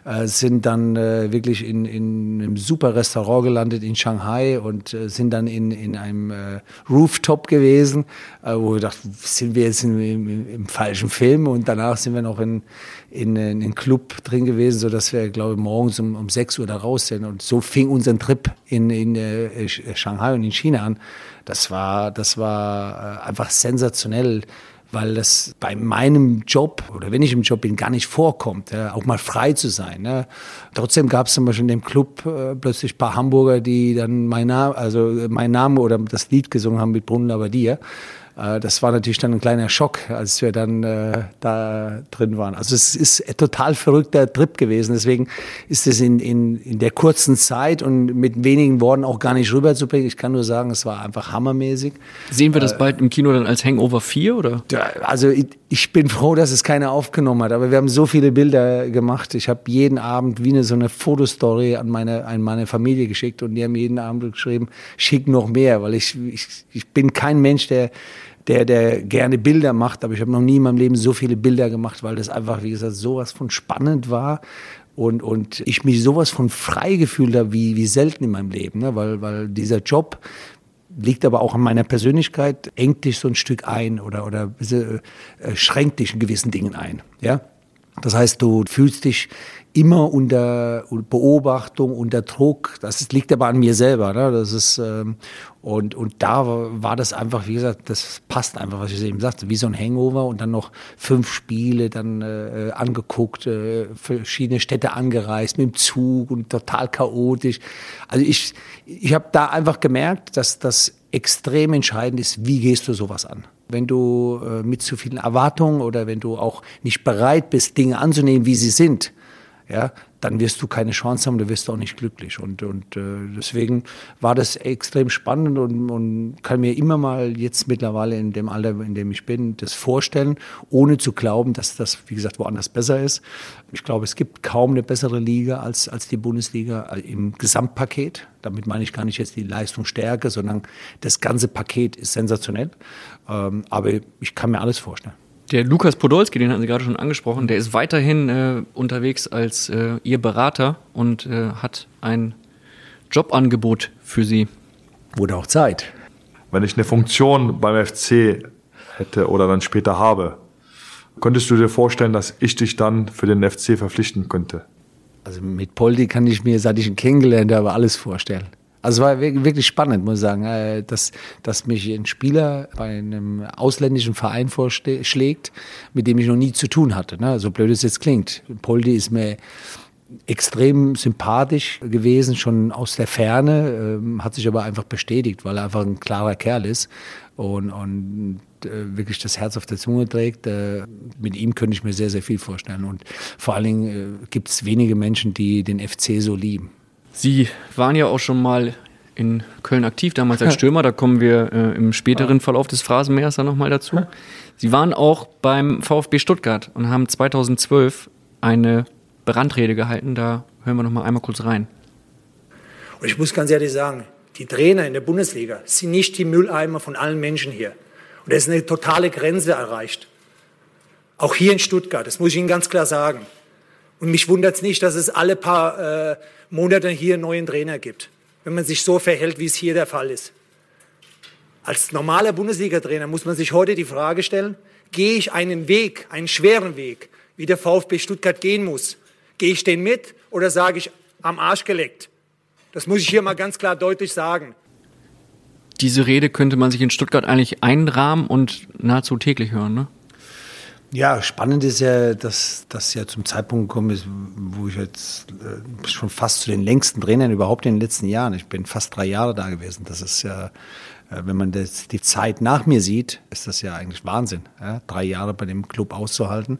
äh, sind dann äh, wirklich in, in einem super Restaurant gelandet in Shanghai und sind dann in, in einem Rooftop gewesen, wo wir dachten, sind wir jetzt in, im, im falschen Film und danach sind wir noch in, in, in einen Club drin gewesen, so dass wir, glaube ich, morgens um, um 6 Uhr da raus sind. Und so fing unser Trip in, in äh, Sch- Shanghai und in China an. Das war, das war äh, einfach sensationell, weil das bei meinem Job oder wenn ich im Job bin, gar nicht vorkommt, ja, auch mal frei zu sein. Ne? Trotzdem gab es zum Beispiel in dem Club äh, plötzlich ein paar Hamburger, die dann mein Name, also äh, mein Name oder das Lied gesungen haben mit Brunnen aber dir. Äh, Das war natürlich dann ein kleiner Schock, als wir dann äh, da drin waren. Also es ist ein total verrückter Trip gewesen. Deswegen ist es in, in, in der kurzen Zeit und mit wenigen Worten auch gar nicht rüberzubringen. Ich kann nur sagen, es war einfach hammermäßig. Sehen wir das bald im Kino dann als Hangover 4 oder? Also ich, ich bin froh, dass es keiner aufgenommen hat, aber wir haben so viele Bilder gemacht. Ich habe jeden Abend wie eine so eine Fotostory an meine, an meine Familie geschickt und die haben jeden Abend geschrieben, schick noch mehr, weil ich, ich, ich bin kein Mensch, der, der, der gerne Bilder macht, aber ich habe noch nie in meinem Leben so viele Bilder gemacht, weil das einfach, wie gesagt, sowas von spannend war. Und, und ich mich sowas von frei gefühlt habe, wie, wie selten in meinem Leben, ne? weil, weil dieser Job, liegt aber auch an meiner Persönlichkeit, engt dich so ein Stück ein oder, oder bisschen, äh, schränkt dich in gewissen Dingen ein. Ja? Das heißt, du fühlst dich immer unter Beobachtung, unter Druck. Das liegt aber an mir selber. Ne? Das ist, ähm, und, und da war das einfach, wie gesagt, das passt einfach, was ich eben sagte, wie so ein Hangover und dann noch fünf Spiele dann äh, angeguckt, äh, verschiedene Städte angereist mit dem Zug und total chaotisch. Also ich, ich habe da einfach gemerkt, dass das extrem entscheidend ist, wie gehst du sowas an. Wenn du äh, mit zu vielen Erwartungen oder wenn du auch nicht bereit bist, Dinge anzunehmen, wie sie sind, ja, dann wirst du keine Chance haben, du wirst auch nicht glücklich. Und, und äh, deswegen war das extrem spannend und, und kann mir immer mal jetzt mittlerweile in dem Alter, in dem ich bin, das vorstellen, ohne zu glauben, dass das, wie gesagt, woanders besser ist. Ich glaube, es gibt kaum eine bessere Liga als, als die Bundesliga äh, im Gesamtpaket. Damit meine ich gar nicht jetzt die Leistungsstärke, sondern das ganze Paket ist sensationell. Ähm, aber ich kann mir alles vorstellen. Der Lukas Podolski, den hatten Sie gerade schon angesprochen, der ist weiterhin äh, unterwegs als äh, Ihr Berater und äh, hat ein Jobangebot für Sie. Wurde auch Zeit. Wenn ich eine Funktion beim FC hätte oder dann später habe, könntest du dir vorstellen, dass ich dich dann für den FC verpflichten könnte? Also mit Poldi kann ich mir, seit ich ihn kennengelernt habe, alles vorstellen. Also es war wir- wirklich spannend, muss ich sagen, äh, dass, dass mich ein Spieler bei einem ausländischen Verein vorschlägt, mit dem ich noch nie zu tun hatte. Ne? So blöd es jetzt klingt. Poldi ist mir extrem sympathisch gewesen, schon aus der Ferne, ähm, hat sich aber einfach bestätigt, weil er einfach ein klarer Kerl ist und, und äh, wirklich das Herz auf der Zunge trägt. Äh, mit ihm könnte ich mir sehr, sehr viel vorstellen. Und vor allen Dingen gibt es wenige Menschen, die den FC so lieben. Sie waren ja auch schon mal in Köln aktiv, damals als Stürmer. Da kommen wir äh, im späteren Verlauf des Phrasenmähers dann nochmal dazu. Sie waren auch beim VfB Stuttgart und haben 2012 eine Brandrede gehalten. Da hören wir nochmal einmal kurz rein. Und ich muss ganz ehrlich sagen, die Trainer in der Bundesliga sind nicht die Mülleimer von allen Menschen hier. Und da ist eine totale Grenze erreicht. Auch hier in Stuttgart, das muss ich Ihnen ganz klar sagen. Und mich wundert es nicht, dass es alle paar äh, Monate hier einen neuen Trainer gibt, wenn man sich so verhält, wie es hier der Fall ist. Als normaler Bundesliga-Trainer muss man sich heute die Frage stellen, gehe ich einen Weg, einen schweren Weg, wie der VfB Stuttgart gehen muss? Gehe ich den mit oder sage ich am Arsch geleckt? Das muss ich hier mal ganz klar deutlich sagen. Diese Rede könnte man sich in Stuttgart eigentlich einrahmen und nahezu täglich hören, ne? Ja, spannend ist ja, dass das ja zum Zeitpunkt gekommen ist, wo ich jetzt äh, schon fast zu den längsten Trainern überhaupt in den letzten Jahren. Ich bin fast drei Jahre da gewesen. Das ist ja Äh, wenn man das, die Zeit nach mir sieht, ist das ja eigentlich Wahnsinn, ja? drei Jahre bei dem Club auszuhalten.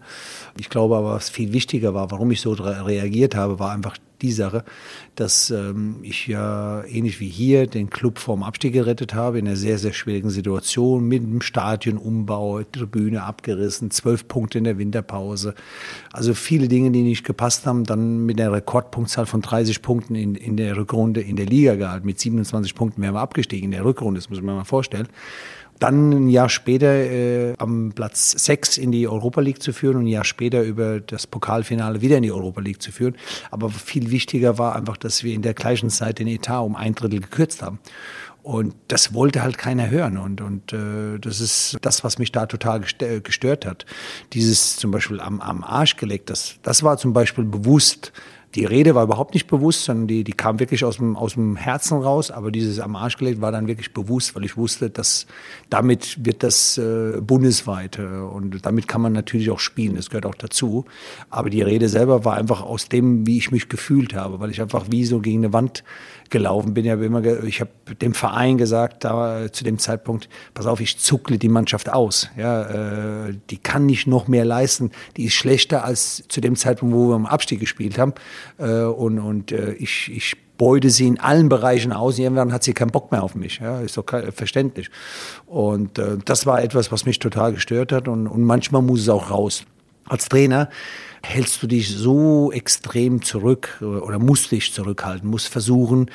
Ich glaube aber, was viel wichtiger war, warum ich so reagiert habe, war einfach die Sache, dass ähm, ich ja ähnlich wie hier den Club vorm Abstieg gerettet habe, in einer sehr, sehr schwierigen Situation mit dem Stadionumbau, Tribüne abgerissen, zwölf Punkte in der Winterpause. Also viele Dinge, die nicht gepasst haben, dann mit einer Rekordpunktzahl von 30 Punkten in, in der Rückrunde in der Liga gehalten. Mit 27 Punkten wären wir abgestiegen in der Rückrunde, das muss man mal vorstellen. Dann ein Jahr später äh, am Platz 6 in die Europa League zu führen und ein Jahr später über das Pokalfinale wieder in die Europa League zu führen. Aber viel wichtiger war einfach, dass wir in der gleichen Zeit den Etat um ein Drittel gekürzt haben. Und das wollte halt keiner hören. Und, und äh, das ist das, was mich da total gestört hat. Dieses zum Beispiel am, am Arsch gelegt, das, das war zum Beispiel bewusst die Rede war überhaupt nicht bewusst, sondern die, die kam wirklich aus dem, aus dem Herzen raus. Aber dieses am Arsch gelegt war dann wirklich bewusst, weil ich wusste, dass damit wird das äh, bundesweit. Und damit kann man natürlich auch spielen. Das gehört auch dazu. Aber die Rede selber war einfach aus dem, wie ich mich gefühlt habe, weil ich einfach wie so gegen eine Wand gelaufen bin. Ja immer, ich habe dem Verein gesagt, da zu dem Zeitpunkt, pass auf, ich zuckle die Mannschaft aus. Ja, äh, die kann nicht noch mehr leisten. Die ist schlechter als zu dem Zeitpunkt, wo wir im Abstieg gespielt haben. Äh, und und äh, ich, ich beute sie in allen Bereichen aus. Irgendwann hat sie keinen Bock mehr auf mich. Ja, ist doch verständlich. Und äh, das war etwas, was mich total gestört hat. Und, und manchmal muss es auch raus. Als Trainer hältst du dich so extrem zurück oder musst dich zurückhalten, musst versuchen,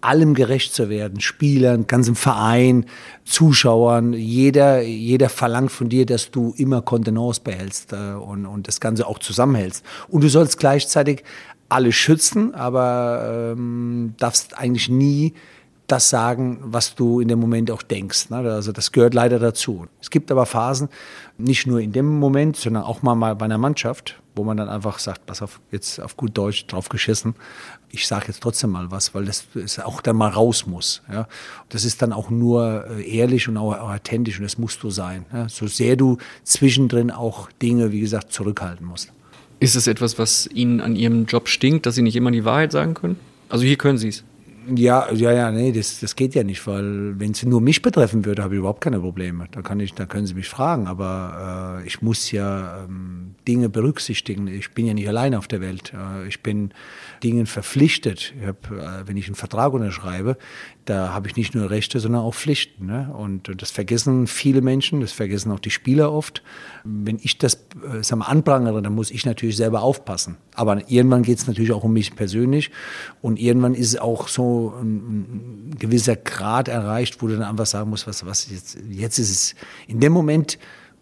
allem gerecht zu werden, Spielern, ganzem Verein, Zuschauern, jeder, jeder verlangt von dir, dass du immer Kontenance behältst äh, und, und das Ganze auch zusammenhältst. Und du sollst gleichzeitig alle schützen, aber ähm, darfst eigentlich nie das sagen, was du in dem Moment auch denkst. Ne? Also das gehört leider dazu. Es gibt aber Phasen, nicht nur in dem Moment, sondern auch mal bei einer Mannschaft, wo man dann einfach sagt, pass auf, jetzt auf gut Deutsch drauf geschissen. Ich sage jetzt trotzdem mal was, weil das auch dann mal raus muss. Ja? Das ist dann auch nur äh, ehrlich und auch authentisch und das musst du sein. Ja? So sehr du zwischendrin auch Dinge, wie gesagt, zurückhalten musst. Ist es etwas, was Ihnen an Ihrem Job stinkt, dass Sie nicht immer die Wahrheit sagen können? Also hier können Sie es. Ja, ja, ja, nee, das, das geht ja nicht, weil wenn es nur mich betreffen würde, habe ich überhaupt keine Probleme. Da kann ich, da können Sie mich fragen, aber äh, ich muss ja ähm, Dinge berücksichtigen. Ich bin ja nicht allein auf der Welt. Äh, ich bin Dingen verpflichtet. Ich hab, äh, wenn ich einen Vertrag unterschreibe, da habe ich nicht nur Rechte, sondern auch Pflichten. Ne? Und das vergessen viele Menschen, das vergessen auch die Spieler oft. Wenn ich das äh, sag mal, anprangere, dann muss ich natürlich selber aufpassen. Aber irgendwann geht es natürlich auch um mich persönlich. Und irgendwann ist auch so ein, ein gewisser Grad erreicht, wo du dann einfach sagen musst, was, was jetzt, jetzt ist es in dem Moment,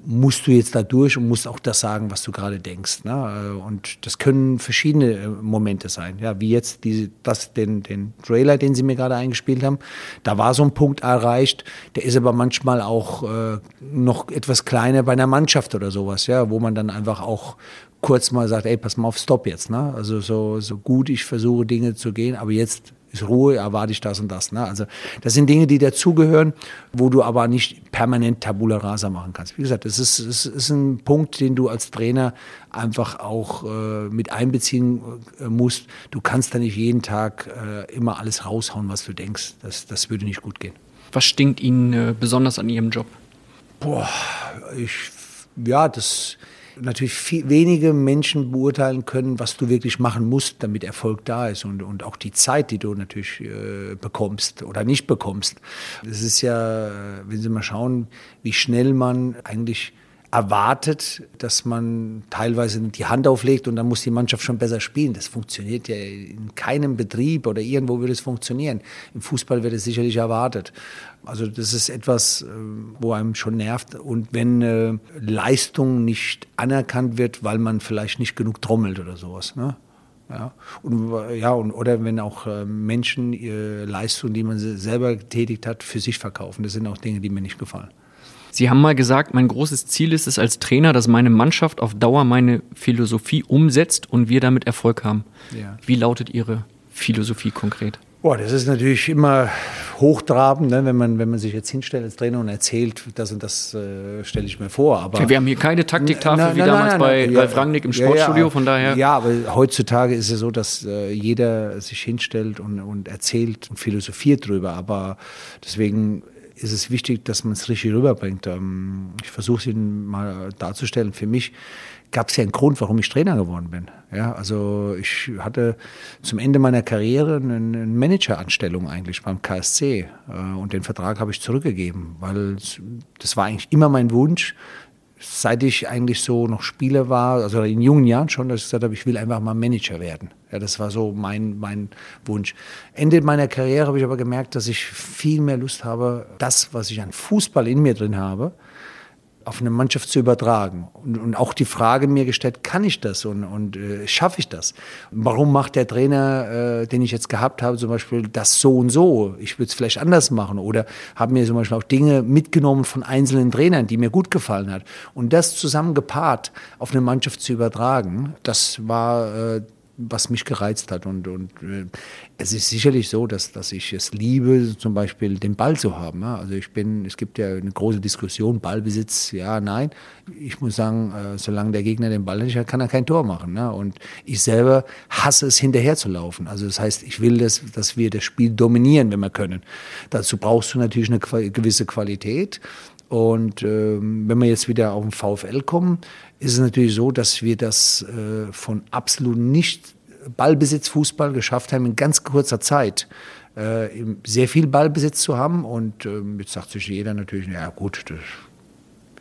musst du jetzt da durch und musst auch das sagen, was du gerade denkst. Ne? Und das können verschiedene äh, Momente sein. Ja, wie jetzt die, das, den, den Trailer, den sie mir gerade eingespielt haben. Da war so ein Punkt erreicht, der ist aber manchmal auch äh, noch etwas kleiner bei einer Mannschaft oder sowas, ja, wo man dann einfach auch kurz mal sagt, ey, pass mal auf, stopp jetzt. Ne? Also so, so gut ich versuche, Dinge zu gehen, aber jetzt ist Ruhe, erwarte ich das und das. Ne? Also das sind Dinge, die dazugehören, wo du aber nicht permanent Tabula Rasa machen kannst. Wie gesagt, das ist, das ist ein Punkt, den du als Trainer einfach auch äh, mit einbeziehen äh, musst. Du kannst da nicht jeden Tag äh, immer alles raushauen, was du denkst. Das, das würde nicht gut gehen. Was stinkt Ihnen äh, besonders an Ihrem Job? Boah, ich, ja, das natürlich viel, wenige Menschen beurteilen können, was du wirklich machen musst, damit Erfolg da ist und, und auch die Zeit, die du natürlich äh, bekommst oder nicht bekommst. Das ist ja, wenn Sie mal schauen, wie schnell man eigentlich erwartet, dass man teilweise die Hand auflegt und dann muss die Mannschaft schon besser spielen. Das funktioniert ja in keinem Betrieb oder irgendwo würde es funktionieren. Im Fußball wird es sicherlich erwartet. Also das ist etwas, äh, wo einem schon nervt. Und wenn äh, Leistung nicht anerkannt wird, weil man vielleicht nicht genug trommelt oder sowas. Ne? Ja, und, ja und, oder wenn auch äh, Menschen ihre Leistung, die man selber getätigt hat, für sich verkaufen. Das sind auch Dinge, die mir nicht gefallen. Sie haben mal gesagt, mein großes Ziel ist es als Trainer, dass meine Mannschaft auf Dauer meine Philosophie umsetzt und wir damit Erfolg haben. Ja. Wie lautet Ihre Philosophie konkret? Boah, das ist natürlich immer hochtrabend, ne? wenn, man, wenn man sich jetzt hinstellt als Trainer und erzählt, das und das äh, stelle ich mir vor. Aber ja, wir haben hier keine Taktiktafel na, wie na, damals na, bei ja, Ralf Rangnick im Sportstudio, ja, von daher. Ja, aber heutzutage ist es so, dass äh, jeder sich hinstellt und, und erzählt und philosophiert drüber. Aber deswegen ist es wichtig, dass man es richtig rüberbringt. Ähm, ich versuche es Ihnen mal darzustellen. Für mich gab es ja einen Grund, warum ich Trainer geworden bin. Ja, also ich hatte zum Ende meiner Karriere eine Manageranstellung eigentlich beim KSC äh, und den Vertrag habe ich zurückgegeben, weil das war eigentlich immer mein Wunsch, seit ich eigentlich so noch Spieler war, also in jungen Jahren schon, dass ich gesagt habe, ich will einfach mal Manager werden. Ja, das war so mein, mein Wunsch. Ende meiner Karriere habe ich aber gemerkt, dass ich viel mehr Lust habe, das, was ich an Fußball in mir drin habe, auf eine Mannschaft zu übertragen. Und, und auch die Frage mir gestellt, kann ich das und, und äh, schaffe ich das? Warum macht der Trainer, äh, den ich jetzt gehabt habe, zum Beispiel das so und so? Ich würde es vielleicht anders machen. Oder habe mir zum Beispiel auch Dinge mitgenommen von einzelnen Trainern, die mir gut gefallen hat. Und das zusammen gepaart auf eine Mannschaft zu übertragen, das war äh, was mich gereizt hat. Und, und äh, es ist sicherlich so, dass, dass ich es liebe, zum Beispiel den Ball zu haben. Ja. Also ich bin, es gibt ja eine große Diskussion, Ballbesitz, ja, nein. Ich muss sagen, äh, solange der Gegner den Ball nicht hat, kann er kein Tor machen. Ja. Und ich selber hasse es, hinterher zu laufen. Also das heißt, ich will, dass, dass wir das Spiel dominieren, wenn wir können. Dazu brauchst du natürlich eine gewisse Qualität. Und ähm, wenn wir jetzt wieder auf den VfL kommen, ist es natürlich so, dass wir das äh, von absolut nicht Ballbesitz-Fußball geschafft haben, in ganz kurzer Zeit äh, sehr viel Ballbesitz zu haben. Und ähm, jetzt sagt sich jeder natürlich, ja gut, das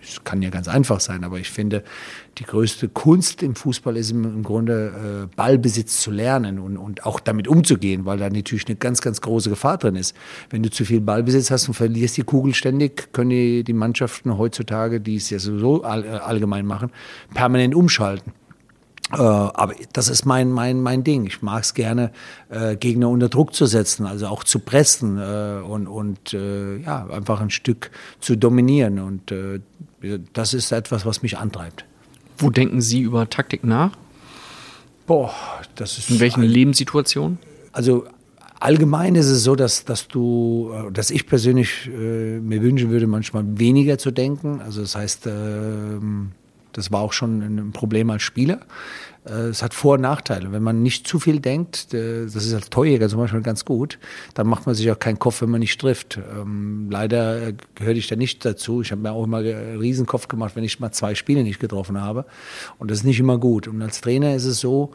das kann ja ganz einfach sein, aber ich finde, die größte Kunst im Fußball ist im, im Grunde äh, Ballbesitz zu lernen und, und auch damit umzugehen, weil da natürlich eine ganz, ganz große Gefahr drin ist. Wenn du zu viel Ballbesitz hast und verlierst die Kugel ständig, können die, die Mannschaften heutzutage, die es ja sowieso all, äh, allgemein machen, permanent umschalten. Äh, aber das ist mein, mein, mein Ding. Ich mag es gerne, äh, Gegner unter Druck zu setzen, also auch zu pressen äh, und, und äh, ja, einfach ein Stück zu dominieren. Und äh, das ist etwas, was mich antreibt. Wo denken Sie über Taktik nach? Boah, das ist. In welchen Lebenssituationen? Also allgemein ist es so, dass, dass du, äh, dass ich persönlich mir wünschen würde, manchmal weniger zu denken. Also das heißt, äh, das war auch schon ein Problem als Spieler. Äh, es hat Vor- und Nachteile. Wenn man nicht zu viel denkt, äh, das ist als Torjäger zum Beispiel ganz gut, dann macht man sich auch keinen Kopf, wenn man nicht trifft. Ähm, leider äh, gehörte ich da nicht dazu. Ich habe mir auch immer einen Riesenkopf gemacht, wenn ich mal zwei Spiele nicht getroffen habe. Und das ist nicht immer gut. Und als Trainer ist es so,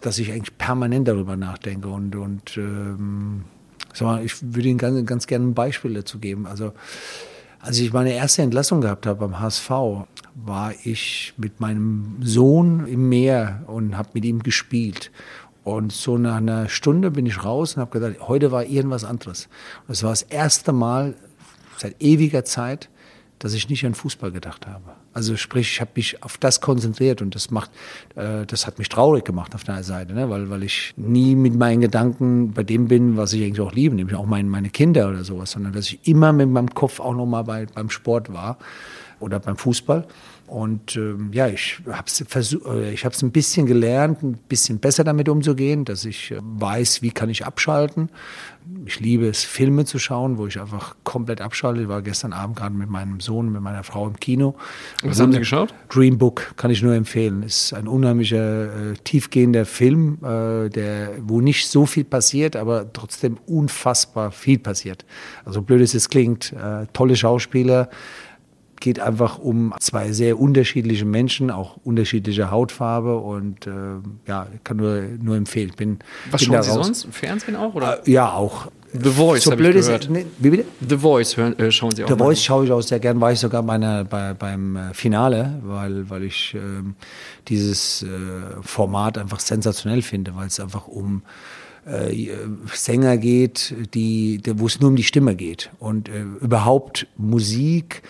dass ich eigentlich permanent darüber nachdenke. Und, und ähm, ich würde Ihnen ganz, ganz gerne ein Beispiel dazu geben. Also als ich meine erste Entlassung gehabt habe beim HSV, war ich mit meinem Sohn im Meer und habe mit ihm gespielt. Und so nach einer Stunde bin ich raus und habe gedacht, heute war irgendwas anderes. Es war das erste Mal seit ewiger Zeit, dass ich nicht an Fußball gedacht habe. Also sprich, ich habe mich auf das konzentriert und das macht, äh, das hat mich traurig gemacht auf der Seite, ne? weil, weil ich nie mit meinen Gedanken bei dem bin, was ich eigentlich auch liebe, nämlich auch mein, meine Kinder oder sowas, sondern dass ich immer mit meinem Kopf auch nochmal bei, beim Sport war oder beim Fußball. Und ähm, ja, ich habe es äh, ich hab's ein bisschen gelernt, ein bisschen besser damit umzugehen, dass ich äh, weiß, wie kann ich abschalten. Ich liebe es, Filme zu schauen, wo ich einfach komplett abschalte. Ich war gestern Abend gerade mit meinem Sohn, mit meiner Frau im Kino. Was haben Sie geschaut? Dream Book kann ich nur empfehlen. Ist ein unheimlicher, äh, tiefgehender Film, äh, der, wo nicht so viel passiert, aber trotzdem unfassbar viel passiert. Also blöd es klingt, äh, tolle Schauspieler, geht einfach um zwei sehr unterschiedliche Menschen, auch unterschiedliche Hautfarbe und äh, ja, kann nur, nur empfehlen. Bin, Was bin schauen Sie sonst? Im Fernsehen auch? Oder? Äh, ja, auch. The Voice, so blöd ist, ne, wie bitte? The Voice hören, äh, schauen Sie auch The. Voice schaue ich auch sehr gern, war ich sogar bei einer, bei, beim äh, Finale, weil, weil ich ähm, dieses äh, Format einfach sensationell finde, weil es einfach um äh, Sänger geht, die, wo es nur um die Stimme geht. Und äh, überhaupt Musik,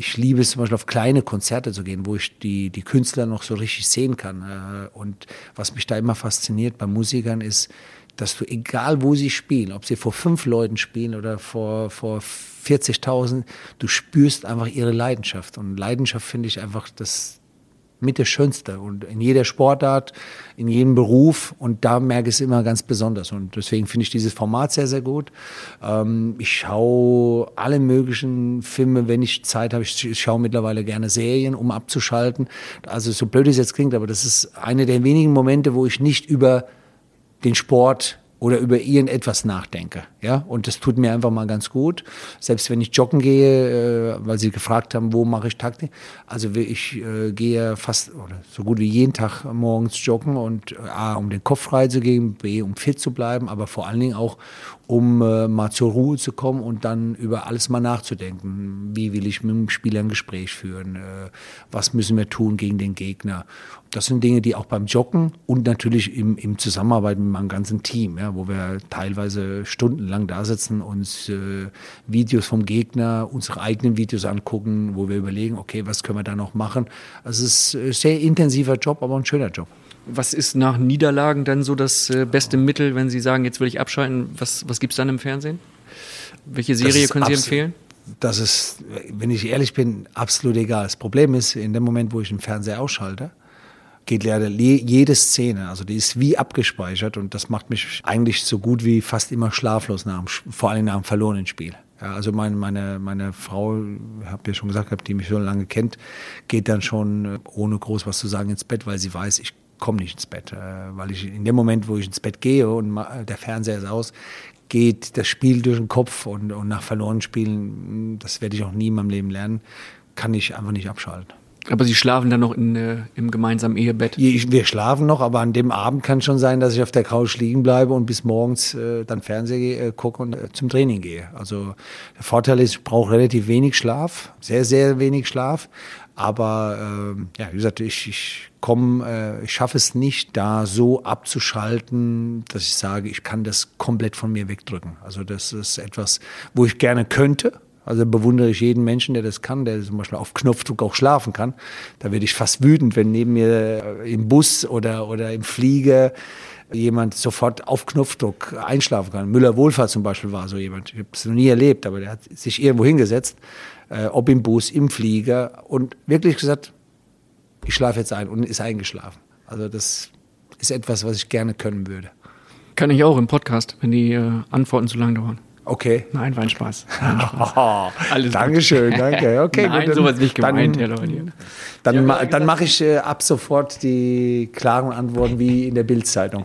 ich liebe es zum Beispiel auf kleine Konzerte zu gehen, wo ich die, die Künstler noch so richtig sehen kann. Äh, und was mich da immer fasziniert bei Musikern ist, dass du, egal wo sie spielen, ob sie vor fünf Leuten spielen oder vor, vor 40.000, du spürst einfach ihre Leidenschaft. Und Leidenschaft finde ich einfach das, mit der Schönste und in jeder Sportart, in jedem Beruf und da merke ich es immer ganz besonders und deswegen finde ich dieses Format sehr, sehr gut. Ähm, ich schaue alle möglichen Filme, wenn ich Zeit habe. Ich schaue mittlerweile gerne Serien, um abzuschalten. Also so blöd es jetzt klingt, aber das ist eine der wenigen Momente, wo ich nicht über den Sport oder über irgendetwas nachdenke. Ja, und das tut mir einfach mal ganz gut. Selbst wenn ich joggen gehe, äh, weil Sie gefragt haben, wo mache ich Taktik. Also ich äh, gehe fast oder so gut wie jeden Tag morgens joggen und äh, A, um den Kopf frei zu geben, B, um fit zu bleiben, aber vor allen Dingen auch, um äh, mal zur Ruhe zu kommen und dann über alles mal nachzudenken. Wie will ich mit dem Spieler ein Gespräch führen? Äh, was müssen wir tun gegen den Gegner? Das sind Dinge, die auch beim Joggen und natürlich im, im Zusammenarbeit mit meinem ganzen Team, ja, wo wir teilweise stundenlang da sitzen, uns äh, Videos vom Gegner, unsere eigenen Videos angucken, wo wir überlegen, okay, was können wir da noch machen. Also es ist ein sehr intensiver Job, aber ein schöner Job. Was ist nach Niederlagen dann so das äh, beste Mittel, wenn Sie sagen, jetzt will ich abschalten? Was, was gibt es dann im Fernsehen? Welche Serie können Sie empfehlen? Das ist, wenn ich ehrlich bin, absolut egal. Das Problem ist, in dem Moment, wo ich den Fernseher ausschalte, geht leider jede Szene, also die ist wie abgespeichert und das macht mich eigentlich so gut wie fast immer schlaflos, nach dem, vor allem nach einem verlorenen Spiel. Ja, also meine, meine, meine Frau, habe ja schon gesagt, die mich so lange kennt, geht dann schon äh, ohne groß was zu sagen ins Bett, weil sie weiß, ich komme nicht ins Bett, äh, weil ich in dem Moment, wo ich ins Bett gehe und der Fernseher ist aus, geht das Spiel durch den Kopf und, und nach verlorenen Spielen, das werde ich auch nie in meinem Leben lernen, kann ich einfach nicht abschalten. Aber Sie schlafen dann noch in, äh, im gemeinsamen Ehebett? Wir schlafen noch, aber an dem Abend kann schon sein, dass ich auf der Couch liegen bleibe und bis morgens äh, dann Fernseher äh, gucke und äh, zum Training gehe. Also der Vorteil ist, ich brauche relativ wenig Schlaf, sehr, sehr wenig Schlaf. Aber äh, ja, wie gesagt, ich, ich komme, äh, ich schaffe es nicht, da so abzuschalten, dass ich sage, ich kann das komplett von mir wegdrücken. Also das ist etwas, wo ich gerne könnte. Also bewundere ich jeden Menschen, der das kann, der zum Beispiel auf Knopfdruck auch schlafen kann. Da werde ich fast wütend, wenn neben mir im Bus oder, oder im Flieger jemand sofort auf Knopfdruck einschlafen kann. Müller Wohlfahrt zum Beispiel war so jemand. Ich habe es noch nie erlebt, aber der hat sich irgendwo hingesetzt äh, ob im Bus, im Flieger und wirklich gesagt, ich schlafe jetzt ein und ist eingeschlafen. Also das ist etwas, was ich gerne können würde. Kann ich auch im Podcast, wenn die äh, Antworten zu lang dauern. Okay. Nein, war ein Spaß. Oh, Alles Dankeschön, gut. danke. Okay, Nein, gut, sowas nicht gemeint, Herr Leute. Dann, ma, dann mache ich äh, ab sofort die klaren Antworten wie in der Bildzeitung.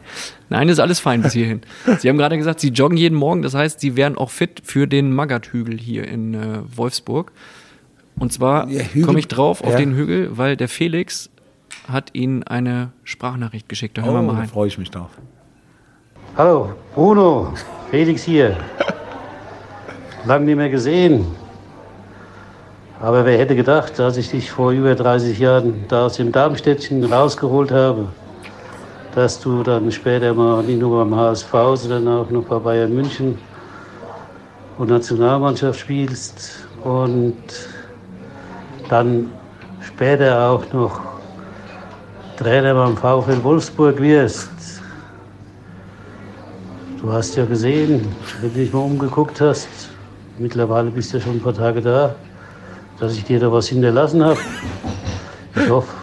Nein, ist alles fein bis hierhin. Sie haben gerade gesagt, Sie joggen jeden Morgen, das heißt, Sie wären auch fit für den Magathügel hier in äh, Wolfsburg. Und zwar ja, komme ich drauf auf ja. den Hügel, weil der Felix hat Ihnen eine Sprachnachricht geschickt. Da hören oh, wir mal rein. Da freue ich mich drauf. Hallo, Bruno, Felix hier. Lang nicht mehr gesehen. Aber wer hätte gedacht, als ich dich vor über 30 Jahren da aus dem Darmstädtchen rausgeholt habe, dass du dann später mal nicht nur beim HSV, sondern auch noch bei Bayern München und Nationalmannschaft spielst und dann später auch noch Trainer beim VfL Wolfsburg wirst. Du hast ja gesehen, wenn du dich mal umgeguckt hast, mittlerweile bist du ja schon ein paar Tage da, dass ich dir da was hinterlassen habe. Ich hoffe,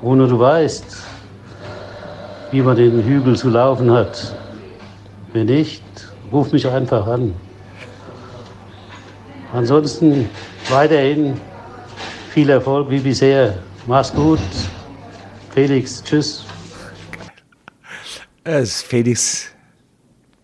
Bruno, du weißt, wie man den Hügel zu laufen hat. Wenn nicht, ruf mich einfach an. Ansonsten weiterhin viel Erfolg wie bisher. Mach's gut. Felix, tschüss. Es ist Felix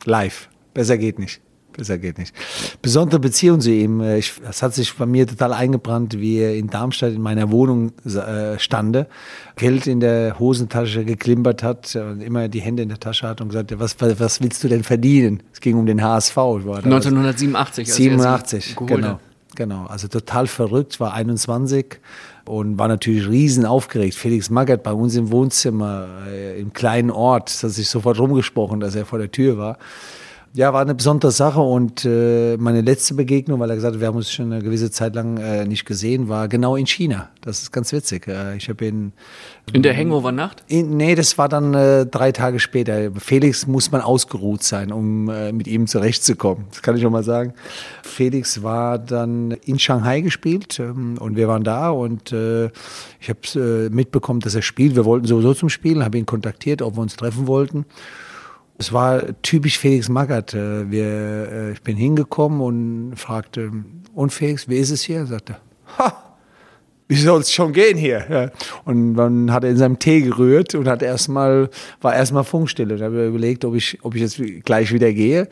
live. Besser geht nicht. Besser geht nicht. Besondere Beziehung zu ihm. Äh, ich, das hat sich bei mir total eingebrannt, wie er in Darmstadt in meiner Wohnung äh, stande, Geld in der Hosentasche geklimpert hat und immer die Hände in der Tasche hat und gesagt, was, was willst du denn verdienen? Es ging um den HSV. 1987. 87, genau. Genau, also total verrückt, war 21 und war natürlich riesen aufgeregt. Felix Magath bei uns im Wohnzimmer, äh, im kleinen Ort, hat sich sofort rumgesprochen, dass er vor der Tür war. Ja, war eine besondere Sache und äh, meine letzte Begegnung, weil er gesagt hat, wir haben uns schon eine gewisse Zeit lang äh, nicht gesehen, war genau in China. Das ist ganz witzig. Äh, ich habe ihn in der Hangover-Nacht? Nee, das war dann äh, drei Tage später. Felix muss man ausgeruht sein, um äh, mit ihm zurechtzukommen. Das kann ich schon mal sagen. Felix war dann in Shanghai gespielt ähm, und wir waren da und äh, ich habe äh, mitbekommen, dass er spielt. Wir wollten sowieso zum Spielen, habe ihn kontaktiert, ob wir uns treffen wollten. Es war typisch Felix Magath. Äh, wir, äh, ich bin hingekommen und fragte, und Felix, wie ist es hier? Er sagte, ha, wie soll es schon gehen hier? Und dann hat er in seinem Tee gerührt und hat erstmal, war erstmal Funkstille. Da habe ich überlegt, ob ich, ob ich jetzt gleich wieder gehe.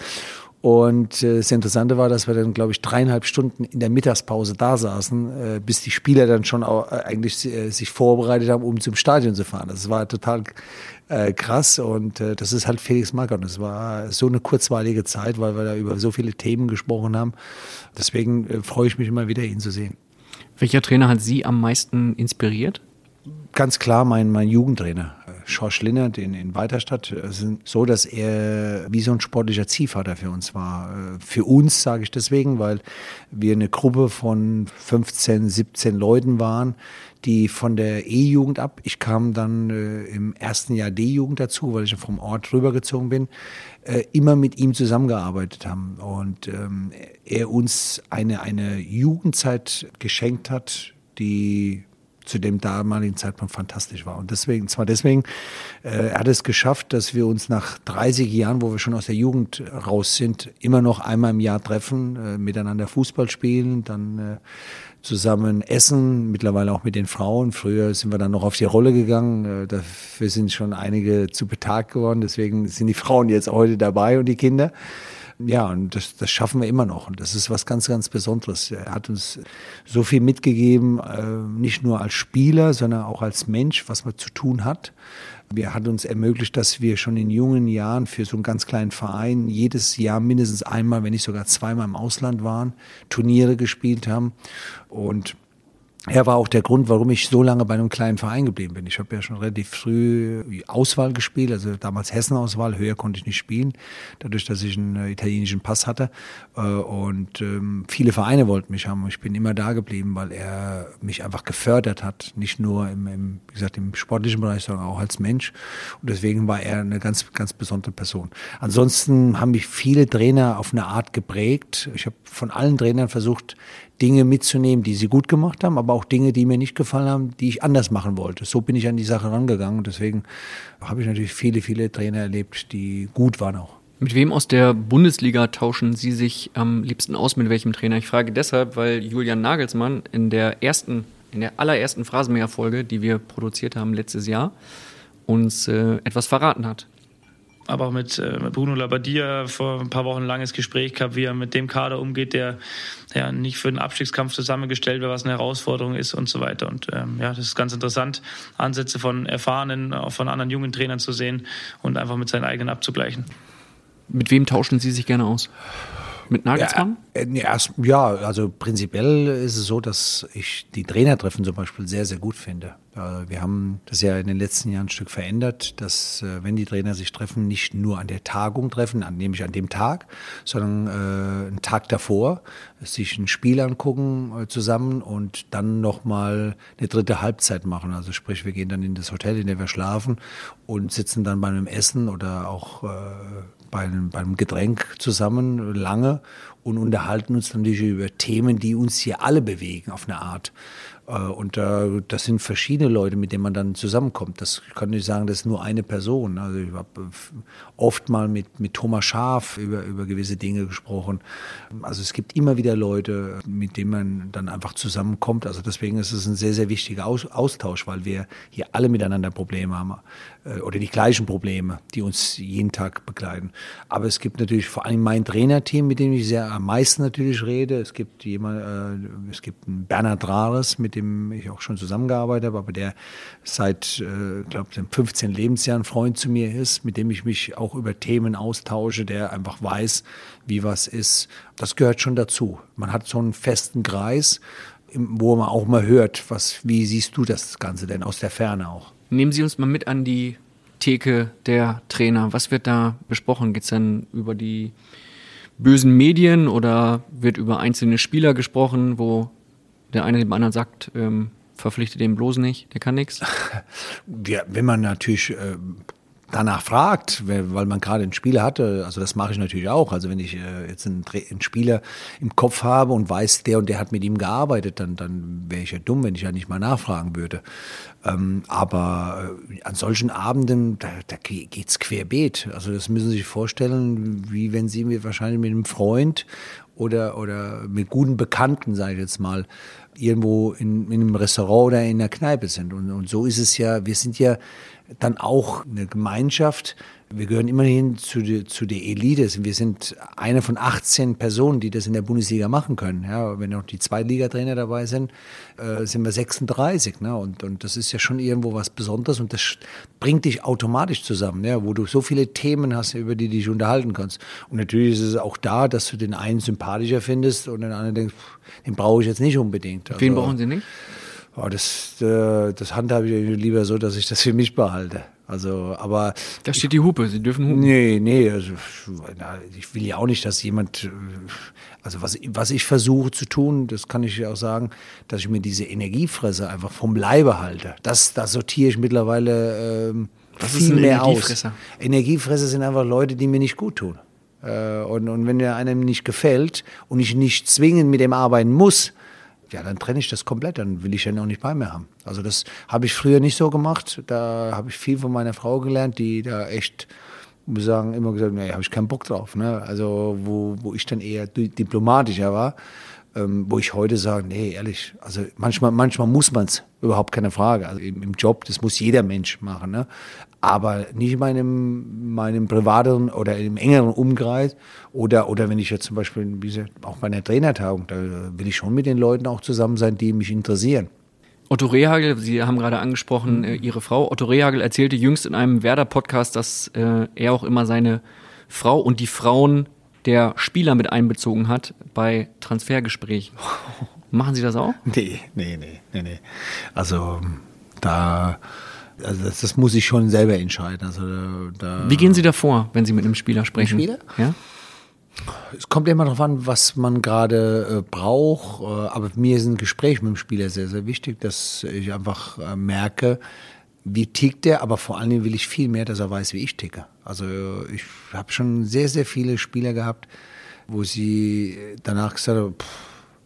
Und äh, das Interessante war, dass wir dann, glaube ich, dreieinhalb Stunden in der Mittagspause da saßen, äh, bis die Spieler dann schon auch, äh, eigentlich äh, sich vorbereitet haben, um zum Stadion zu fahren. Das war total äh, krass und äh, das ist halt Felix Magath. Das war so eine kurzweilige Zeit, weil wir da über so viele Themen gesprochen haben. Deswegen äh, freue ich mich immer wieder, ihn zu sehen. Welcher Trainer hat Sie am meisten inspiriert? Ganz klar mein, mein Jugendtrainer, Schorsch Linnert in, in Weiterstadt. Es ist so, dass er wie so ein sportlicher Ziehvater für uns war. Für uns sage ich deswegen, weil wir eine Gruppe von 15, 17 Leuten waren, die von der E-Jugend ab, ich kam dann äh, im ersten Jahr D-Jugend dazu, weil ich vom Ort rübergezogen bin, äh, immer mit ihm zusammengearbeitet haben und ähm, er uns eine, eine Jugendzeit geschenkt hat, die zu dem damaligen Zeitpunkt fantastisch war. Und deswegen, zwar deswegen, äh, er hat es geschafft, dass wir uns nach 30 Jahren, wo wir schon aus der Jugend raus sind, immer noch einmal im Jahr treffen, äh, miteinander Fußball spielen, dann äh, zusammen essen, mittlerweile auch mit den Frauen. Früher sind wir dann noch auf die Rolle gegangen. Äh, dafür sind schon einige zu betagt geworden. Deswegen sind die Frauen jetzt heute dabei und die Kinder ja, und das, das schaffen wir immer noch. Und das ist was ganz, ganz Besonderes. Er hat uns so viel mitgegeben, äh, nicht nur als Spieler, sondern auch als Mensch, was man zu tun hat. Er hat uns ermöglicht, dass wir schon in jungen Jahren für so einen ganz kleinen Verein jedes Jahr mindestens einmal, wenn nicht sogar zweimal im Ausland waren, Turniere gespielt haben. Und er war auch der Grund, warum ich so lange bei einem kleinen Verein geblieben bin. Ich habe ja schon relativ früh Auswahl gespielt, also damals Hessen-Auswahl, höher konnte ich nicht spielen, dadurch, dass ich einen äh, italienischen Pass hatte. Äh, und ähm, viele Vereine wollten mich haben. Ich bin immer da geblieben, weil er mich einfach gefördert hat, nicht nur im, im wie gesagt, im sportlichen Bereich, sondern auch als Mensch. Und deswegen war er eine ganz, ganz besondere Person. Ansonsten haben mich viele Trainer auf eine Art geprägt. Ich habe von allen Trainern versucht, Dinge mitzunehmen, die sie gut gemacht haben, aber auch Dinge, die mir nicht gefallen haben, die ich anders machen wollte. So bin ich an die Sache rangegangen und deswegen habe ich natürlich viele, viele Trainer erlebt, die gut waren auch. Mit wem aus der Bundesliga tauschen Sie sich am liebsten aus? Mit welchem Trainer? Ich frage deshalb, weil Julian Nagelsmann in der ersten, in der allerersten Phrasenmäher-Folge, die wir produziert haben letztes Jahr, uns äh, etwas verraten hat aber auch mit, äh, mit Bruno Labbadia vor ein paar Wochen ein langes Gespräch gehabt, wie er mit dem Kader umgeht, der ja nicht für den Abstiegskampf zusammengestellt wird, was eine Herausforderung ist und so weiter. Und ähm, ja, das ist ganz interessant, Ansätze von erfahrenen, auch von anderen jungen Trainern zu sehen und einfach mit seinen eigenen abzugleichen. Mit wem tauschen Sie sich gerne aus? Mit Nagelsmann? Ja, äh, ja, also prinzipiell ist es so, dass ich die Trainertreffen zum Beispiel sehr, sehr gut finde. Wir haben das ja in den letzten Jahren ein Stück verändert, dass äh, wenn die Trainer sich treffen, nicht nur an der Tagung treffen, nämlich an dem Tag, sondern äh, einen Tag davor, sich ein Spiel angucken zusammen und dann nochmal eine dritte Halbzeit machen. Also sprich, wir gehen dann in das Hotel, in dem wir schlafen und sitzen dann bei einem Essen oder auch bei einem, bei einem Getränk zusammen lange und unterhalten uns natürlich über Themen, die uns hier alle bewegen auf eine Art. Äh, und das sind verschiedene Leute, mit denen man dann zusammenkommt. Das kann nicht sagen, das ist nur eine Person. Also ich habe äh, oft mal mit, mit Thomas Schaf über, über gewisse Dinge gesprochen. Also es gibt immer wieder Leute, mit denen man dann einfach zusammenkommt. Also deswegen ist es ein sehr, sehr wichtiger Austausch, weil wir hier alle miteinander Probleme haben oder die gleichen Probleme, die uns jeden Tag begleiten. Aber es gibt natürlich vor allem mein Trainerteam, mit dem ich sehr am meisten natürlich rede. Es gibt jemand, äh, es gibt einen Bernhard Rares, mit dem ich auch schon zusammengearbeitet habe, aber der seit, äh, glaube 15 Lebensjahren Freund zu mir ist, mit dem ich mich auch über Themen austausche, der einfach weiß, wie was ist. Das gehört schon dazu. Man hat so einen festen Kreis, wo man auch mal hört, was, wie siehst du das Ganze denn aus der Ferne auch? Nehmen Sie uns mal mit an die Theke der Trainer. Was wird da besprochen? Geht es dann über die bösen Medien oder wird über einzelne Spieler gesprochen, wo der eine dem anderen sagt, ähm, verpflichte den bloß nicht, der kann nichts? Ja, wenn man natürlich äh, danach fragt, weil man gerade einen Spieler hatte, also das mache ich natürlich auch. Also wenn ich äh, jetzt einen, Spieler im Kopf habe und weiß, der und der hat mit ihm gearbeitet, dann, dann wäre ich ja dumm, wenn ich ja nicht mal nachfragen würde. Ähm, aber äh, an solchen Abenden, da, da geht's querbeet. Also das müssen Sie sich vorstellen, wie wenn Sie mir wahrscheinlich mit einem Freund oder, oder mit guten Bekannten, sage ich jetzt mal, irgendwo in, in einem Restaurant oder in einer Kneipe sind. Und, und so ist es ja, wir sind ja dann auch eine Gemeinschaft. Wir gehören immerhin zu, die, zu der Elite. Wir sind eine von 18 Personen, die das in der Bundesliga machen können. Ja, wenn noch die Zweitligatrainer dabei sind, äh, sind wir 36. Ne? Und, und das ist ja schon irgendwo was Besonderes und das bringt dich automatisch zusammen, ja? wo du so viele Themen hast, über die du dich unterhalten kannst. Und natürlich ist es auch da, dass du den einen sympathischer findest und den anderen denkst, den brauche ich jetzt nicht unbedingt. Also, Wen brauchen Sie nicht? Oh, das, äh, das handhabe ich lieber so, dass ich das für mich behalte. Also, aber. Da steht die Hupe, Sie dürfen hupen. Nee, nee, also, ich will ja auch nicht, dass jemand, äh, also was, was ich versuche zu tun, das kann ich ja auch sagen, dass ich mir diese Energiefresse einfach vom Leibe halte. Das, das sortiere ich mittlerweile ähm, Was ist viel ein mehr Energiefresser? aus. Energiefresser sind einfach Leute, die mir nicht gut tun. Äh, und, und wenn mir einem nicht gefällt und ich nicht zwingend mit dem arbeiten muss, ja, dann trenne ich das komplett, dann will ich den auch nicht bei mir haben. Also das habe ich früher nicht so gemacht. Da habe ich viel von meiner Frau gelernt, die da echt, ich sagen, immer gesagt, nee, habe ich keinen Bock drauf. Ne? Also wo, wo ich dann eher di- diplomatischer war, ähm, wo ich heute sage, nee, ehrlich, also manchmal, manchmal muss man es, überhaupt keine Frage. Also im, im Job, das muss jeder Mensch machen. Ne? Aber nicht in meinem, meinem privateren oder im engeren Umkreis. Oder, oder wenn ich jetzt zum Beispiel, wie gesagt, auch bei einer Trainertagung, da will ich schon mit den Leuten auch zusammen sein, die mich interessieren. Otto Rehagel, Sie haben gerade angesprochen, äh, Ihre Frau. Otto Rehagel erzählte jüngst in einem Werder-Podcast, dass äh, er auch immer seine Frau und die Frauen der Spieler mit einbezogen hat bei Transfergesprächen. Machen Sie das auch? Nee, nee, nee, nee, nee. Also da, also das, das muss ich schon selber entscheiden. Also da, Wie gehen Sie da vor, wenn Sie mit einem Spieler sprechen? Spieler? Ja? Es kommt immer darauf an, was man gerade äh, braucht. Äh, aber mir ist ein Gespräch mit dem Spieler sehr, sehr wichtig, dass ich einfach äh, merke, wie tickt der, aber vor allen Dingen will ich viel mehr, dass er weiß, wie ich ticke. Also äh, ich habe schon sehr, sehr viele Spieler gehabt, wo sie danach gesagt haben, pff,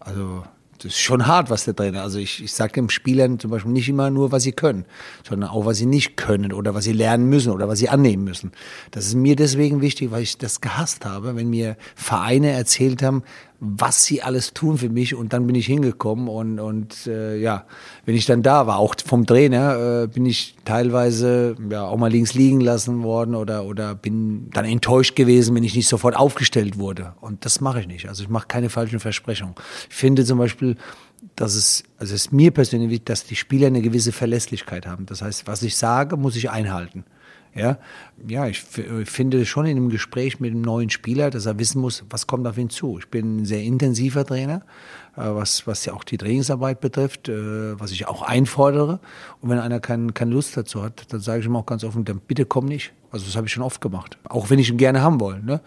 also das ist schon hart, was der Trainer. Also ich, ich sage den Spielern zum Beispiel nicht immer nur, was sie können, sondern auch, was sie nicht können oder was sie lernen müssen oder was sie annehmen müssen. Das ist mir deswegen wichtig, weil ich das gehasst habe, wenn mir Vereine erzählt haben, was sie alles tun für mich und dann bin ich hingekommen und, und äh, ja, wenn ich dann da war, auch vom Trainer, äh, bin ich teilweise ja auch mal links liegen lassen worden oder, oder bin dann enttäuscht gewesen, wenn ich nicht sofort aufgestellt wurde. Und das mache ich nicht. Also ich mache keine falschen Versprechungen. Ich finde zum Beispiel, dass es, also es ist mir persönlich wichtig, dass die Spieler eine gewisse Verlässlichkeit haben. Das heißt, was ich sage, muss ich einhalten. Ja, ja, ich f- finde schon in einem Gespräch mit einem neuen Spieler, dass er wissen muss, was kommt auf ihn zu. Ich bin ein sehr intensiver Trainer, äh, was, was ja auch die Trainingsarbeit betrifft, äh, was ich auch einfordere. Und wenn einer kein, keine Lust dazu hat, dann sage ich ihm auch ganz offen, dann bitte komm nicht. Also das habe ich schon oft gemacht. Auch wenn ich ihn gerne haben wollte. Ne?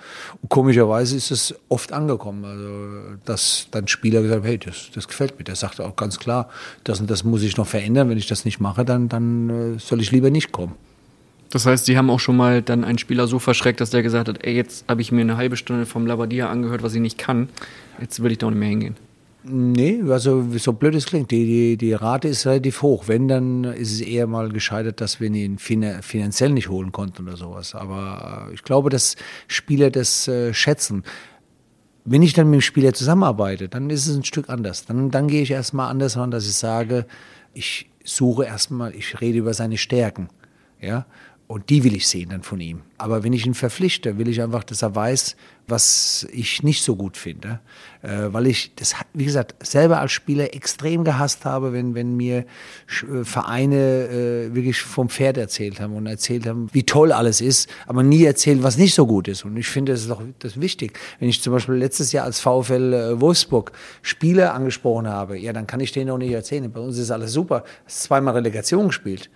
Komischerweise ist es oft angekommen. Also, dass dann Spieler gesagt haben, hey, das, das gefällt mir. Der sagt auch ganz klar, das und das muss ich noch verändern. Wenn ich das nicht mache, dann, dann äh, soll ich lieber nicht kommen. Das heißt, Sie haben auch schon mal dann einen Spieler so verschreckt, dass der gesagt hat, ey, jetzt habe ich mir eine halbe Stunde vom Labadia angehört, was ich nicht kann. Jetzt will ich doch nicht mehr hingehen. Nee, also so blöd es klingt, die, die, die Rate ist relativ hoch. Wenn, dann ist es eher mal gescheitert, dass wir ihn fin finanziell nicht holen konnten oder sowas. Aber äh, ich glaube, dass Spieler das äh, schätzen. Wenn ich dann mit dem Spieler zusammenarbeite, dann ist es ein Stück anders. Dann, dann gehe ich erstmal anders ran, dass ich sage, ich suche erstmal, ich rede über seine Stärken. Ja, und die will ich sehen dann von ihm. Aber wenn ich ihn verpflichte, will ich einfach, dass er weiß, was ich nicht so gut finde. Äh, weil ich das, wie gesagt, selber als Spieler extrem gehasst habe, wenn, wenn mir äh, Vereine äh, wirklich vom Pferd erzählt haben und erzählt haben, wie toll alles ist, aber nie erzählen, was nicht so gut ist. Und ich finde, das ist doch das wichtig. Wenn ich zum Beispiel letztes Jahr als VfL äh, Wolfsburg Spieler angesprochen habe, ja, dann kann ich denen auch nicht erzählen. Bei uns ist alles super. Zweimal Relegation gespielt.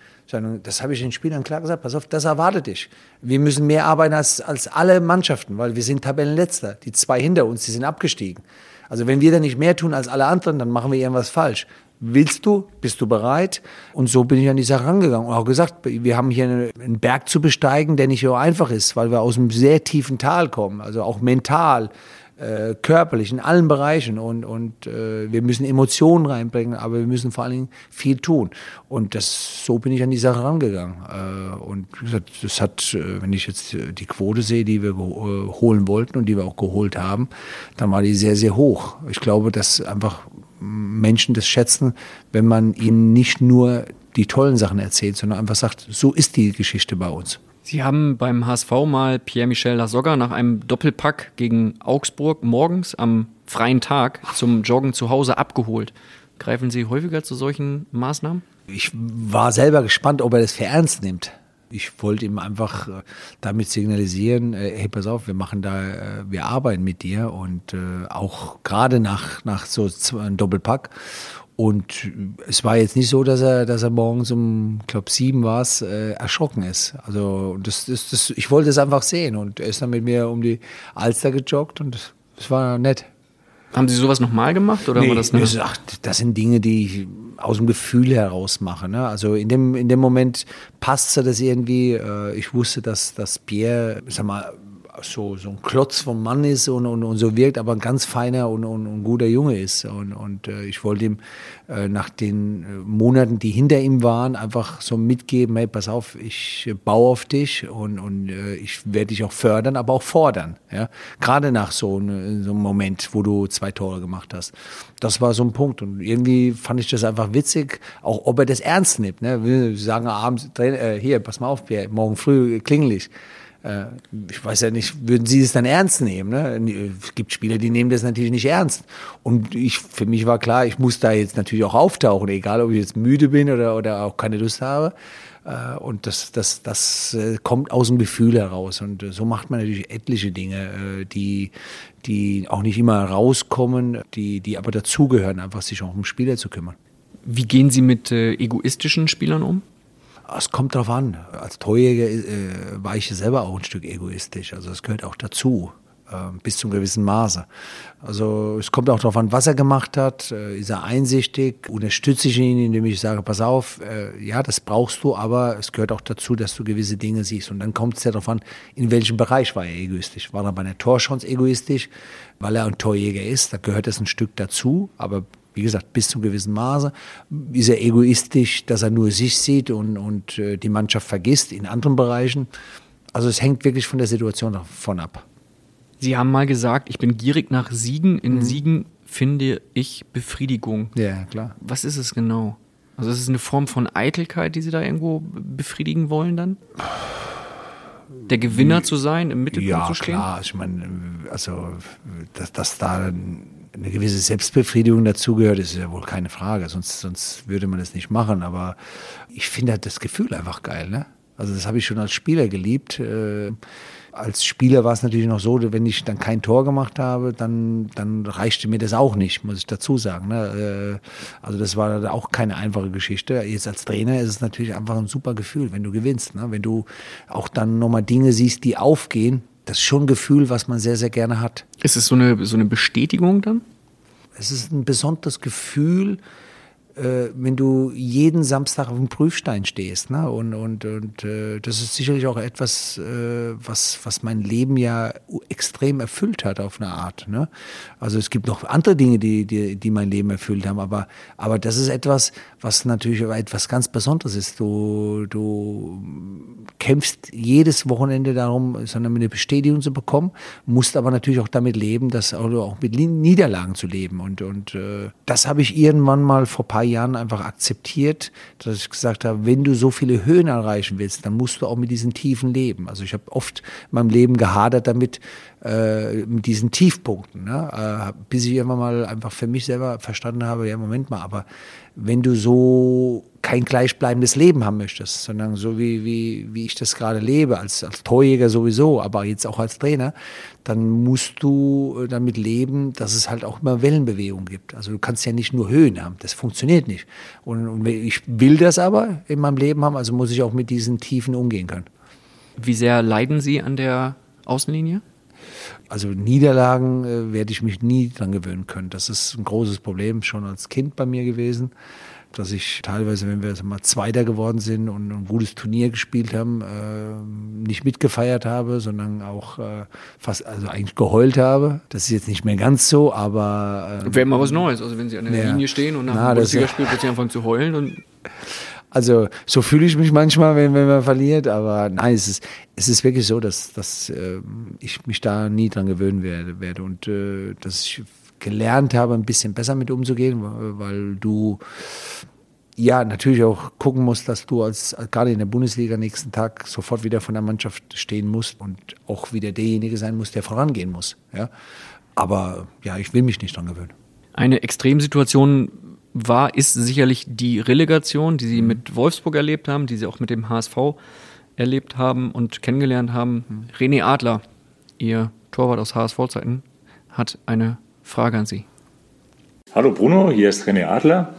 Das habe ich den Spielern klar gesagt. Pass auf, das erwartet dich. Wir müssen mehr arbeiten als, als alle Mannschaften, weil wir sind Tabellenletzter. Die zwei hinter uns, die sind abgestiegen. Also wenn wir da nicht mehr tun als alle anderen, dann machen wir irgendwas falsch. Willst du? Bist du bereit? Und so bin ich an die Sache rangegangen und auch gesagt, wir haben hier eine- einen Berg zu besteigen, der nicht so einfach ist, weil wir aus einem sehr tiefen Tal kommen, also auch mental, äh, körperlich, in allen Bereichen. Und, und äh, wir müssen Emotionen reinbringen, aber wir müssen vor allen Dingen viel tun. Und das, so bin ich an die Sache rangegangen. Äh, und wie gesagt, das hat, äh, wenn ich jetzt äh, die Quote sehe, die wir äh, holen wollten und die wir auch geholt haben, dann war die sehr, sehr hoch. Ich glaube, dass einfach Menschen das schätzen, wenn man ihnen nicht nur die tollen Sachen erzählt, sondern einfach sagt, so ist die Geschichte bei uns. Sie haben beim HSV mal Pierre-Michel Lasogga nach einem Doppelpack gegen Augsburg morgens am freien Tag zum Joggen zu Hause abgeholt. Greifen Sie häufiger zu solchen Maßnahmen? Ich war selber gespannt, ob er das für ernst nimmt. Ich wollte ihm einfach äh, damit signalisieren, äh, hey, pass auf, wir machen da, äh, wir arbeiten mit dir und auch gerade nach, nach so einem Doppelpack. Und es war jetzt nicht so, dass er, dass er morgens um, glaube sieben war es, äh, erschrocken ist. Also das, das, das, ich wollte es einfach sehen und er ist dann mit mir um die Alster gejoggt und es war nett. Haben Sie sowas nochmal gemacht oder nee, war das nur? Ach, das sind Dinge, die ich aus dem Gefühl heraus mache. Ne? Also in dem, in dem Moment passte das irgendwie. Äh, ich wusste, dass, dass Pierre, sag mal, so, so ein Klotz vom Mann ist und, und, und so wirkt, aber ein ganz feiner und, und, und guter Junge ist. Und, und äh, ich wollte ihm äh, nach den äh, Monaten, die hinter ihm waren, einfach so mitgeben, hey, pass auf, ich baue auf dich und, und äh, ich werde dich auch fördern, aber auch fordern. Ja? Gerade nach so, ne, so einem Moment, wo du zwei Tore gemacht hast. Das war so ein Punkt. Und irgendwie fand ich das einfach witzig, auch ob er das ernst nimmt. Ne? Wir sagen abends, äh, hier, pass mal auf, morgen früh klingel ich äh, ich weiß ja nicht, würden Sie es dann ernst nehmen? Ne? Es gibt Spieler, die nehmen das natürlich nicht ernst. Und ich, für mich war klar, ich muss da jetzt natürlich auch auftauchen, egal ob ich jetzt müde bin oder, oder auch keine Lust habe. Äh, und das, das, das äh, kommt aus dem Gefühl heraus. Und so macht man natürlich etliche Dinge, die, die auch nicht immer rauskommen, die, die aber dazugehören, einfach sich auch um Spieler zu kümmern. Wie gehen Sie mit äh, egoistischen Spielern um? Es kommt drauf an. Als Torjäger äh, war ich selber auch ein Stück egoistisch. Also das gehört auch dazu, äh, bis zum gewissen Maße. Also es kommt auch darauf an, was er gemacht hat. Äh, ist er einsichtig? Unterstütze ich ihn, indem ich sage, pass auf, äh, ja, das brauchst du, aber es gehört auch dazu, dass du gewisse Dinge siehst. Und dann kommt es ja darauf an, in welchem Bereich war er egoistisch. War er bei einer Torschance egoistisch, weil er ein Torjäger ist? Da gehört es ein Stück dazu, aber wie gesagt, bis zu einem gewissen Maße ist er egoistisch, dass er nur sich sieht und, und äh, die Mannschaft vergisst in anderen Bereichen. Also es hängt wirklich von der Situation davon ab. Sie haben mal gesagt, ich bin gierig nach Siegen. In mhm. Siegen finde ich Befriedigung. Ja, klar. Was ist es genau? Also ist es eine Form von Eitelkeit, die Sie da irgendwo befriedigen wollen dann? Der Gewinner zu sein, im Mittelpunkt ja, zu stehen? Ja, klar. Ich meine, also, dass, dass da eine gewisse Selbstbefriedigung dazugehört, ist ja wohl keine Frage. Sonst, sonst würde man das nicht machen. Aber ich finde halt das Gefühl einfach geil. Ne? Also das habe ich schon als Spieler geliebt. Äh, als Spieler war es natürlich noch so, wenn ich dann kein Tor gemacht habe, dann, dann reichte mir das auch nicht, muss ich dazu sagen. Ne? Äh, also das war auch keine einfache Geschichte. Jetzt als Trainer ist es natürlich einfach ein super Gefühl, wenn du gewinnst. Ne? Wenn du auch dann nochmal Dinge siehst, die aufgehen, das ist schon ein Gefühl, was man sehr, sehr gerne hat. Ist es so eine, so eine Bestätigung dann? Es ist ein besonderes Gefühl, äh, wenn du jeden Samstag auf dem Prüfstein stehst. Ne? Und, und, und äh, das ist sicherlich auch etwas, äh, was, was mein Leben ja extrem erfüllt hat auf eine Art. Ne? Also es gibt noch andere Dinge, die, die, die mein Leben erfüllt haben, aber, aber das ist etwas, was natürlich etwas ganz Besonderes ist. Du, du kämpfst jedes Wochenende darum, sondern eine Bestätigung zu bekommen, musst aber natürlich auch damit leben, dass auch mit Niederlagen zu leben. Und, und äh, das habe ich irgendwann mal vor paar Jahren einfach akzeptiert, dass ich gesagt habe, wenn du so viele Höhen erreichen willst, dann musst du auch mit diesen Tiefen leben. Also ich habe oft in meinem Leben gehadert damit, äh, mit diesen Tiefpunkten, ne? äh, bis ich irgendwann mal einfach für mich selber verstanden habe, ja, Moment mal, aber wenn du so kein gleichbleibendes Leben haben möchtest, sondern so wie, wie, wie ich das gerade lebe, als, als Torjäger sowieso, aber jetzt auch als Trainer, dann musst du damit leben, dass es halt auch immer Wellenbewegungen gibt. Also du kannst ja nicht nur Höhen haben, das funktioniert nicht. Und, und ich will das aber in meinem Leben haben, also muss ich auch mit diesen Tiefen umgehen können. Wie sehr leiden Sie an der Außenlinie? Also Niederlagen äh, werde ich mich nie dran gewöhnen können. Das ist ein großes Problem schon als Kind bei mir gewesen, dass ich teilweise, wenn wir mal Zweiter geworden sind und ein gutes Turnier gespielt haben, äh, nicht mitgefeiert habe, sondern auch äh, fast, also eigentlich geheult habe. Das ist jetzt nicht mehr ganz so, aber wäre mal was Neues. Also wenn Sie an der ja. Linie stehen und nach Na, dem Bundesligaspiel plötzlich anfangen zu heulen und also so fühle ich mich manchmal, wenn, wenn man verliert, aber nein, es ist, es ist wirklich so, dass, dass äh, ich mich da nie dran gewöhnen werde, werde und äh, dass ich gelernt habe, ein bisschen besser mit umzugehen, weil du ja natürlich auch gucken musst, dass du als gerade in der Bundesliga nächsten Tag sofort wieder von der Mannschaft stehen musst und auch wieder derjenige sein muss, der vorangehen muss. Ja? Aber ja, ich will mich nicht dran gewöhnen. Eine Extremsituation war, ist sicherlich die Relegation, die Sie Mhm. mit Wolfsburg erlebt haben, die Sie auch mit dem HSV erlebt haben und kennengelernt haben. Mhm. René Adler, Ihr Torwart aus HSV-Zeiten, hat eine Frage an Sie. Hallo Bruno, hier ist René Adler.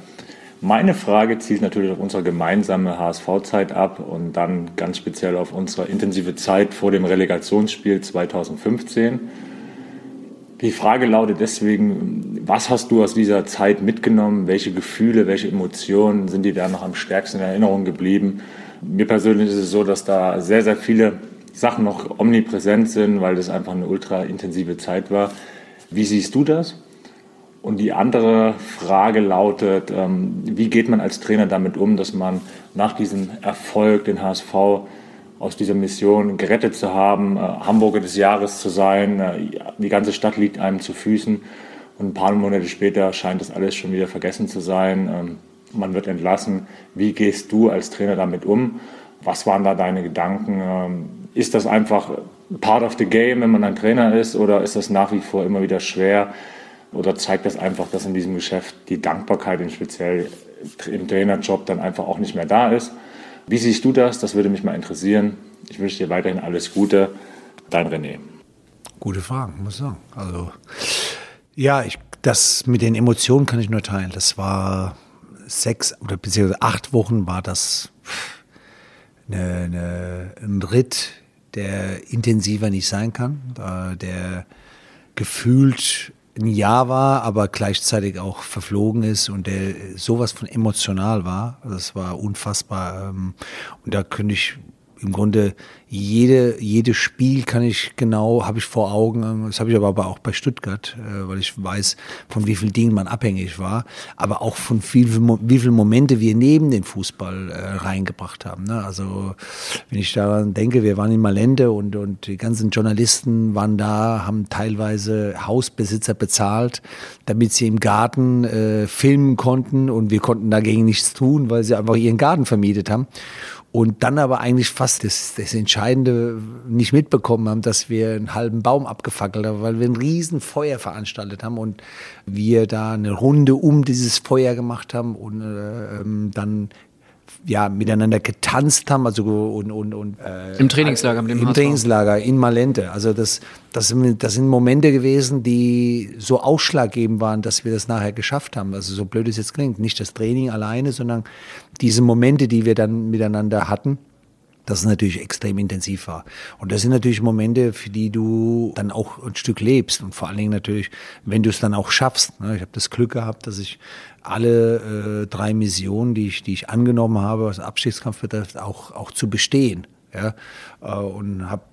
Meine Frage zielt natürlich auf unsere gemeinsame HSV-Zeit ab und dann ganz speziell auf unsere intensive Zeit vor dem Relegationsspiel 2015. Die Frage lautet deswegen, was hast du aus dieser Zeit mitgenommen? Welche Gefühle, welche Emotionen sind dir da noch am stärksten in Erinnerung geblieben? Mir persönlich ist es so, dass da sehr, sehr viele Sachen noch omnipräsent sind, weil das einfach eine ultra intensive Zeit war. Wie siehst du das? Und die andere Frage lautet, ähm, wie geht man als Trainer damit um, dass man nach diesem Erfolg, den HSV aus dieser Mission gerettet zu haben, äh, Hamburger des Jahres zu sein, äh, die ganze Stadt liegt einem zu Füßen und ein paar Monate später scheint das alles schon wieder vergessen zu sein. Ähm, man wird entlassen. Wie gehst du als Trainer damit um? Was waren da deine Gedanken? Ähm, ist das einfach part of the game, wenn man ein Trainer ist, oder ist das nach wie vor immer wieder schwer? Oder zeigt das einfach, dass in diesem Geschäft die Dankbarkeit speziell im Trainerjob dann einfach auch nicht mehr da ist? Wie siehst du das? Das würde mich mal interessieren. Ich wünsche dir weiterhin alles Gute. Dein René. Gute Fragen, muss ich sagen. Also, ja, ich, das mit den Emotionen kann ich nur teilen. Das war sechs oder beziehungsweise acht Wochen war das eine, eine, ein Ritt, der intensiver nicht sein kann, der gefühlt ein Jahr war, aber gleichzeitig auch verflogen ist und der sowas von emotional war. Das war unfassbar. ähm, Und da könnte ich im Grunde jede, jedes Spiel kann ich genau, habe ich vor Augen. Das habe ich aber auch bei Stuttgart, äh, weil ich weiß, von wie vielen Dingen man abhängig war, aber auch von viel, wie viele Momente wir neben den Fußball äh, reingebracht haben. Ne? Also wenn ich daran denke, wir waren in Malente und, und die ganzen Journalisten waren da, haben teilweise Hausbesitzer bezahlt, damit sie im Garten äh, filmen konnten und wir konnten dagegen nichts tun, weil sie einfach ihren Garten vermietet haben und dann aber eigentlich fast das, das Entscheidende nicht mitbekommen haben, dass wir einen halben Baum abgefackelt haben, weil wir ein riesen Feuer veranstaltet haben und wir da eine Runde um dieses Feuer gemacht haben und äh, ähm, dann ja miteinander getanzt haben, also und und und äh, Im Trainingslager mit dem im HSV. Trainingslager in Malente. Also das das sind, das sind Momente gewesen, die so ausschlaggebend waren, dass wir das nachher geschafft haben. Also so blöd es jetzt klingt, nicht das Training alleine, sondern diese Momente, die wir dann miteinander hatten dass es natürlich extrem intensiv war. Und das sind natürlich Momente, für die du dann auch ein Stück lebst und vor allen Dingen natürlich, wenn du es dann auch schaffst. ne? Ich habe das Glück gehabt, dass ich alle äh, drei Missionen, die ich, die ich angenommen habe, was den Abstiegskampf betrifft, auch, auch zu bestehen. Ja? Äh, Und habe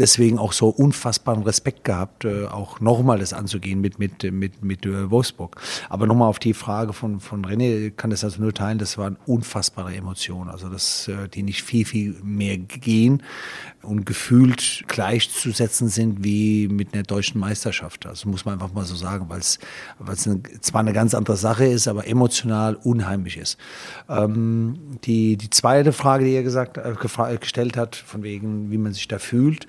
deswegen auch so unfassbaren Respekt gehabt, äh, auch nochmal das anzugehen mit, mit, mit, mit äh, Wolfsburg. Aber nochmal auf die Frage von, von René, kann das also nur teilen, das waren unfassbare Emotionen, also das, äh, die nicht viel, viel mehr gehen und gefühlt gleichzusetzen sind wie mit einer deutschen Meisterschaft. Also muss man einfach mal so sagen, weil es zwar eine ganz andere Sache ist, aber emotional unheimlich ist. Ähm, die, die zweite Frage, die er gesagt, äh, gestellt hat, von wegen, wie man sich da fühlt,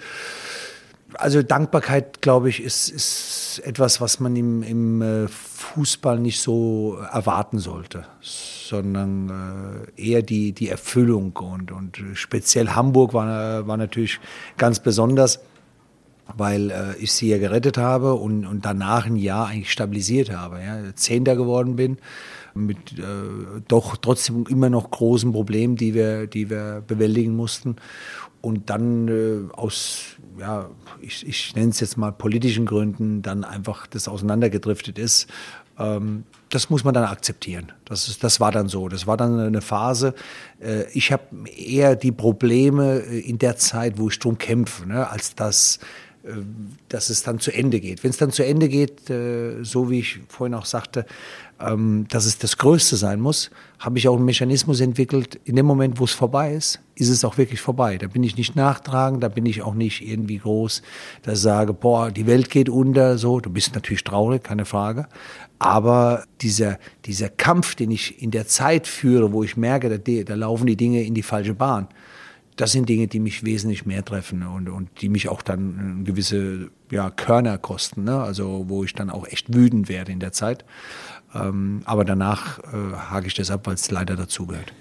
also Dankbarkeit, glaube ich, ist, ist etwas, was man im, im äh, Fußball nicht so erwarten sollte, sondern äh, eher die, die Erfüllung. Und, und speziell Hamburg war, war natürlich ganz besonders, weil äh, ich sie ja gerettet habe und, und danach ein Jahr eigentlich stabilisiert habe. Ja. Zehnter geworden bin, mit äh, doch trotzdem immer noch großen Problemen, die wir, die wir bewältigen mussten. Und dann äh, aus, ja, ich, ich nenne es jetzt mal politischen Gründen, dann einfach das auseinandergedriftet ist. Ähm, das muss man dann akzeptieren. Das, ist, das war dann so. Das war dann eine Phase. Äh, ich habe eher die Probleme äh, in der Zeit, wo ich drum kämpfe, ne, als dass dass es dann zu Ende geht. Wenn es dann zu Ende geht, äh, so wie ich vorhin auch sagte, ähm, dass es das Größte sein muss, habe ich auch einen Mechanismus entwickelt. In dem Moment, wo es vorbei ist, ist es auch wirklich vorbei. Da bin ich nicht nachtragend, da bin ich auch nicht irgendwie groß, dass ich sage, boah, die Welt geht unter, so. Du bist natürlich traurig, keine Frage. Aber dieser, dieser Kampf, den ich in der Zeit führe, wo ich merke, da, da laufen die Dinge in die falsche Bahn, das sind Dinge, die mich wesentlich mehr treffen und, und die mich auch dann gewisse ja, Körner kosten, ne? also wo ich dann auch echt wütend werde in der Zeit. Ähm, aber danach äh, hake ich das ab, weil es leider dazugehört.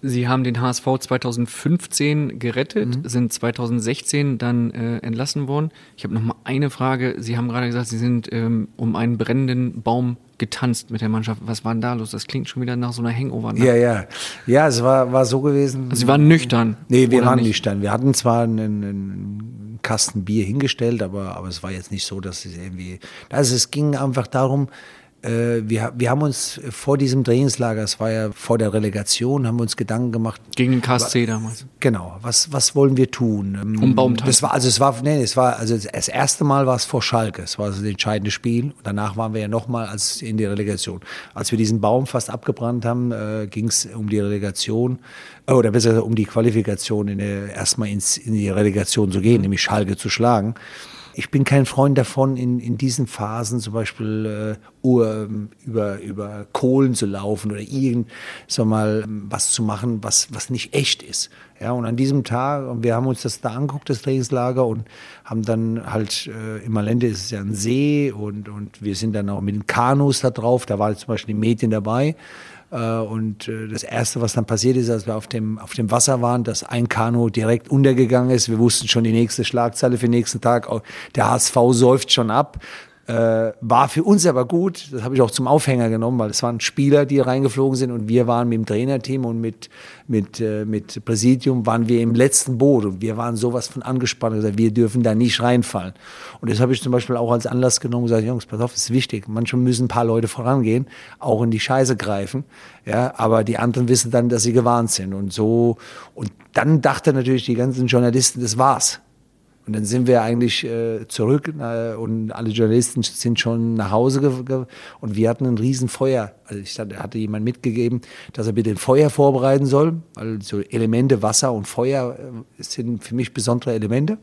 Sie haben den HSV 2015 gerettet, mhm. sind 2016 dann äh, entlassen worden. Ich habe noch mal eine Frage. Sie haben gerade gesagt, Sie sind ähm, um einen brennenden Baum getanzt mit der Mannschaft. Was war denn da los? Das klingt schon wieder nach so einer Hangover. Ja, ja. Ja, es war, war so gewesen. Also Sie waren nüchtern? Nee, wir waren nicht? nüchtern. Wir hatten zwar einen, einen Kasten Bier hingestellt, aber, aber es war jetzt nicht so, dass es irgendwie. Also es ging einfach darum, wir, wir haben uns vor diesem Trainingslager, es war ja vor der Relegation, haben wir uns Gedanken gemacht. Gegen den KSC damals. Genau. Was, was wollen wir tun? Ähm, um Baumtag. Das war, also es war, nee, es war, also das erste Mal war es vor Schalke. Es war also das entscheidende Spiel. Und danach waren wir ja nochmal als in die Relegation. Als wir diesen Baum fast abgebrannt haben, äh, ging es um die Relegation, äh, oder besser um die Qualifikation in der, erstmal ins, in die Relegation zu gehen, nämlich Schalke zu schlagen ich bin kein Freund davon, in, in diesen Phasen zum Beispiel äh, über, über Kohlen zu laufen oder irgend, sag mal, was zu machen, was, was nicht echt ist. Ja, und an diesem Tag, und wir haben uns das da angeguckt, das Trainingslager, und haben dann halt, äh, im Malende ist es ja ein See, und, und wir sind dann auch mit den Kanus da drauf, da waren zum Beispiel die Mädchen dabei, und äh, das Erste, was dann passiert ist, als wir auf dem, auf dem Wasser waren, dass ein Kanu direkt untergegangen ist. Wir wussten schon die nächste Schlagzeile für den nächsten Tag. Der HSV säuft schon ab. Äh, war für uns aber gut, das habe ich auch zum Aufhänger genommen, weil es waren Spieler, die reingeflogen sind und wir waren mit dem Trainerteam und mit, mit, äh, mit Präsidium waren wir im letzten Boot und wir waren sowas von angespannt gesagt, wir dürfen da nicht reinfallen. Und das habe ich zum Beispiel auch als Anlass genommen gesagt, Jungs, pass auf, ist wichtig. Manchmal müssen ein paar Leute vorangehen, auch in die Scheiße greifen, ja, aber die anderen wissen dann, dass sie gewarnt sind und so. Und dann dachte natürlich die ganzen Journalisten, das war's. Und dann sind wir eigentlich äh, zurück äh, und alle Journalisten sind schon nach Hause und wir hatten ein Riesenfeuer. Also ich hatte, hatte jemand mitgegeben, dass er bitte ein Feuer vorbereiten soll, weil so Elemente Wasser und Feuer äh, sind für mich besondere Elemente.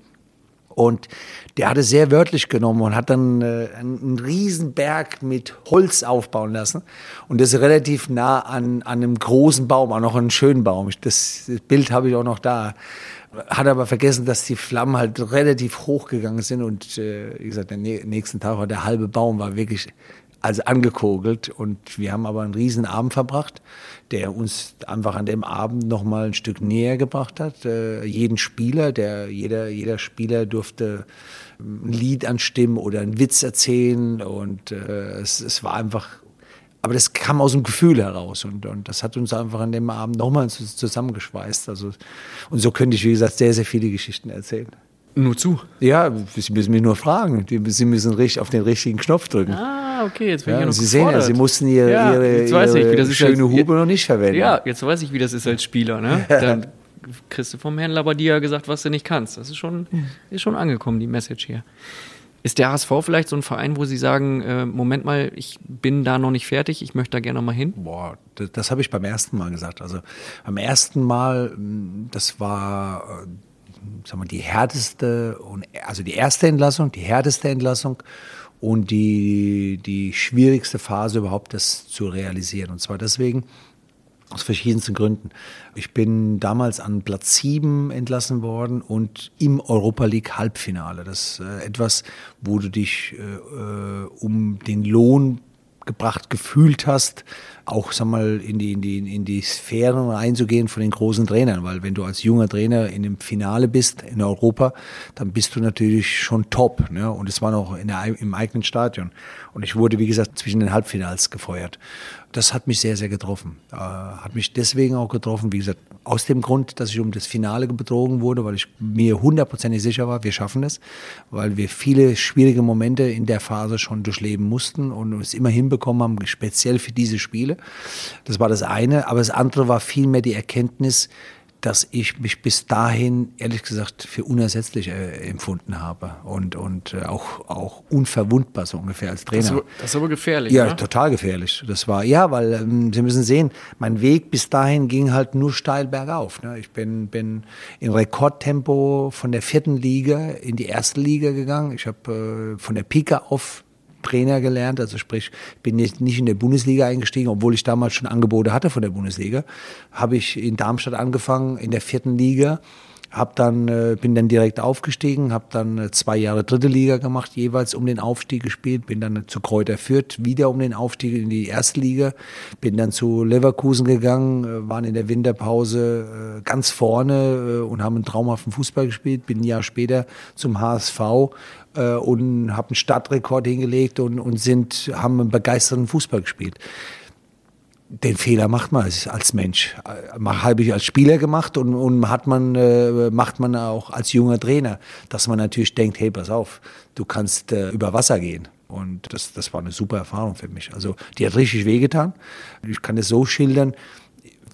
Und der hat es sehr wörtlich genommen und hat dann äh, einen Riesenberg mit Holz aufbauen lassen. Und das ist relativ nah an, an einem großen Baum, auch noch einen schönen Baum. Das, das Bild habe ich auch noch da hat aber vergessen, dass die Flammen halt relativ hoch gegangen sind und äh, wie gesagt, der nächsten Tag war der halbe Baum war wirklich also angekogelt und wir haben aber einen riesen Abend verbracht, der uns einfach an dem Abend noch mal ein Stück näher gebracht hat. Äh, jeden Spieler, der jeder jeder Spieler durfte ein Lied anstimmen oder einen Witz erzählen und äh, es, es war einfach aber das kam aus dem Gefühl heraus und, und das hat uns einfach an dem Abend nochmal zusammengeschweißt. Also, und so könnte ich, wie gesagt, sehr, sehr viele Geschichten erzählen. Nur zu? Ja, Sie müssen mich nur fragen. Sie müssen auf den richtigen Knopf drücken. Ah, okay, jetzt bin ja, ich ja noch Sie sehen ja, Sie mussten Ihre, ja, ihre, ihre schöne als, Hube noch nicht verwenden. Ja, jetzt weiß ich, wie das ist als Spieler. Ne? Dann kriegst du vom Herrn Labadia gesagt, was du nicht kannst. Das ist schon, ist schon angekommen, die Message hier. Ist der HSV vielleicht so ein Verein, wo Sie sagen, äh, Moment mal, ich bin da noch nicht fertig, ich möchte da gerne mal hin? Boah, das, das habe ich beim ersten Mal gesagt. Also beim ersten Mal, das war äh, sag mal, die härteste, also die erste Entlassung, die härteste Entlassung und die, die schwierigste Phase überhaupt, das zu realisieren. Und zwar deswegen, aus verschiedensten Gründen. Ich bin damals an Platz 7 entlassen worden und im Europa League Halbfinale. Das ist äh, etwas, wo du dich äh, äh, um den Lohn gebracht gefühlt hast, auch sag mal in die in die in die Sphären reinzugehen von den großen Trainern, weil wenn du als junger Trainer in dem Finale bist in Europa, dann bist du natürlich schon top, ne? Und es war noch in der, im eigenen Stadion und ich wurde wie gesagt zwischen den Halbfinals gefeuert das hat mich sehr, sehr getroffen. Äh, hat mich deswegen auch getroffen, wie gesagt, aus dem Grund, dass ich um das Finale betrogen wurde, weil ich mir hundertprozentig sicher war, wir schaffen es, weil wir viele schwierige Momente in der Phase schon durchleben mussten und es immer hinbekommen haben, speziell für diese Spiele. Das war das eine. Aber das andere war vielmehr die Erkenntnis, dass ich mich bis dahin ehrlich gesagt für unersetzlich äh, empfunden habe und, und äh, auch, auch unverwundbar so ungefähr als Trainer. Das, ist, das ist aber gefährlich. Ja, ne? total gefährlich. Das war, ja, weil ähm, Sie müssen sehen, mein Weg bis dahin ging halt nur steil bergauf. Ne? Ich bin, bin in Rekordtempo von der vierten Liga in die erste Liga gegangen. Ich habe äh, von der Pika auf Trainer gelernt, also sprich, bin nicht, nicht in der Bundesliga eingestiegen, obwohl ich damals schon Angebote hatte von der Bundesliga. Habe ich in Darmstadt angefangen, in der vierten Liga. Hab dann, äh, bin dann direkt aufgestiegen, habe dann äh, zwei Jahre dritte Liga gemacht, jeweils um den Aufstieg gespielt, bin dann zu Kräuter Fürth wieder um den Aufstieg in die erste Liga, bin dann zu Leverkusen gegangen, äh, waren in der Winterpause äh, ganz vorne äh, und haben einen traumhaften Fußball gespielt, bin ein Jahr später zum HSV äh, und habe einen Stadtrekord hingelegt und, und sind, haben einen begeisterten Fußball gespielt den Fehler macht man als, als Mensch. Habe ich als Spieler gemacht und, und hat man, äh, macht man auch als junger Trainer, dass man natürlich denkt, hey, pass auf, du kannst äh, über Wasser gehen. Und das, das war eine super Erfahrung für mich. Also die hat richtig wehgetan. Ich kann es so schildern,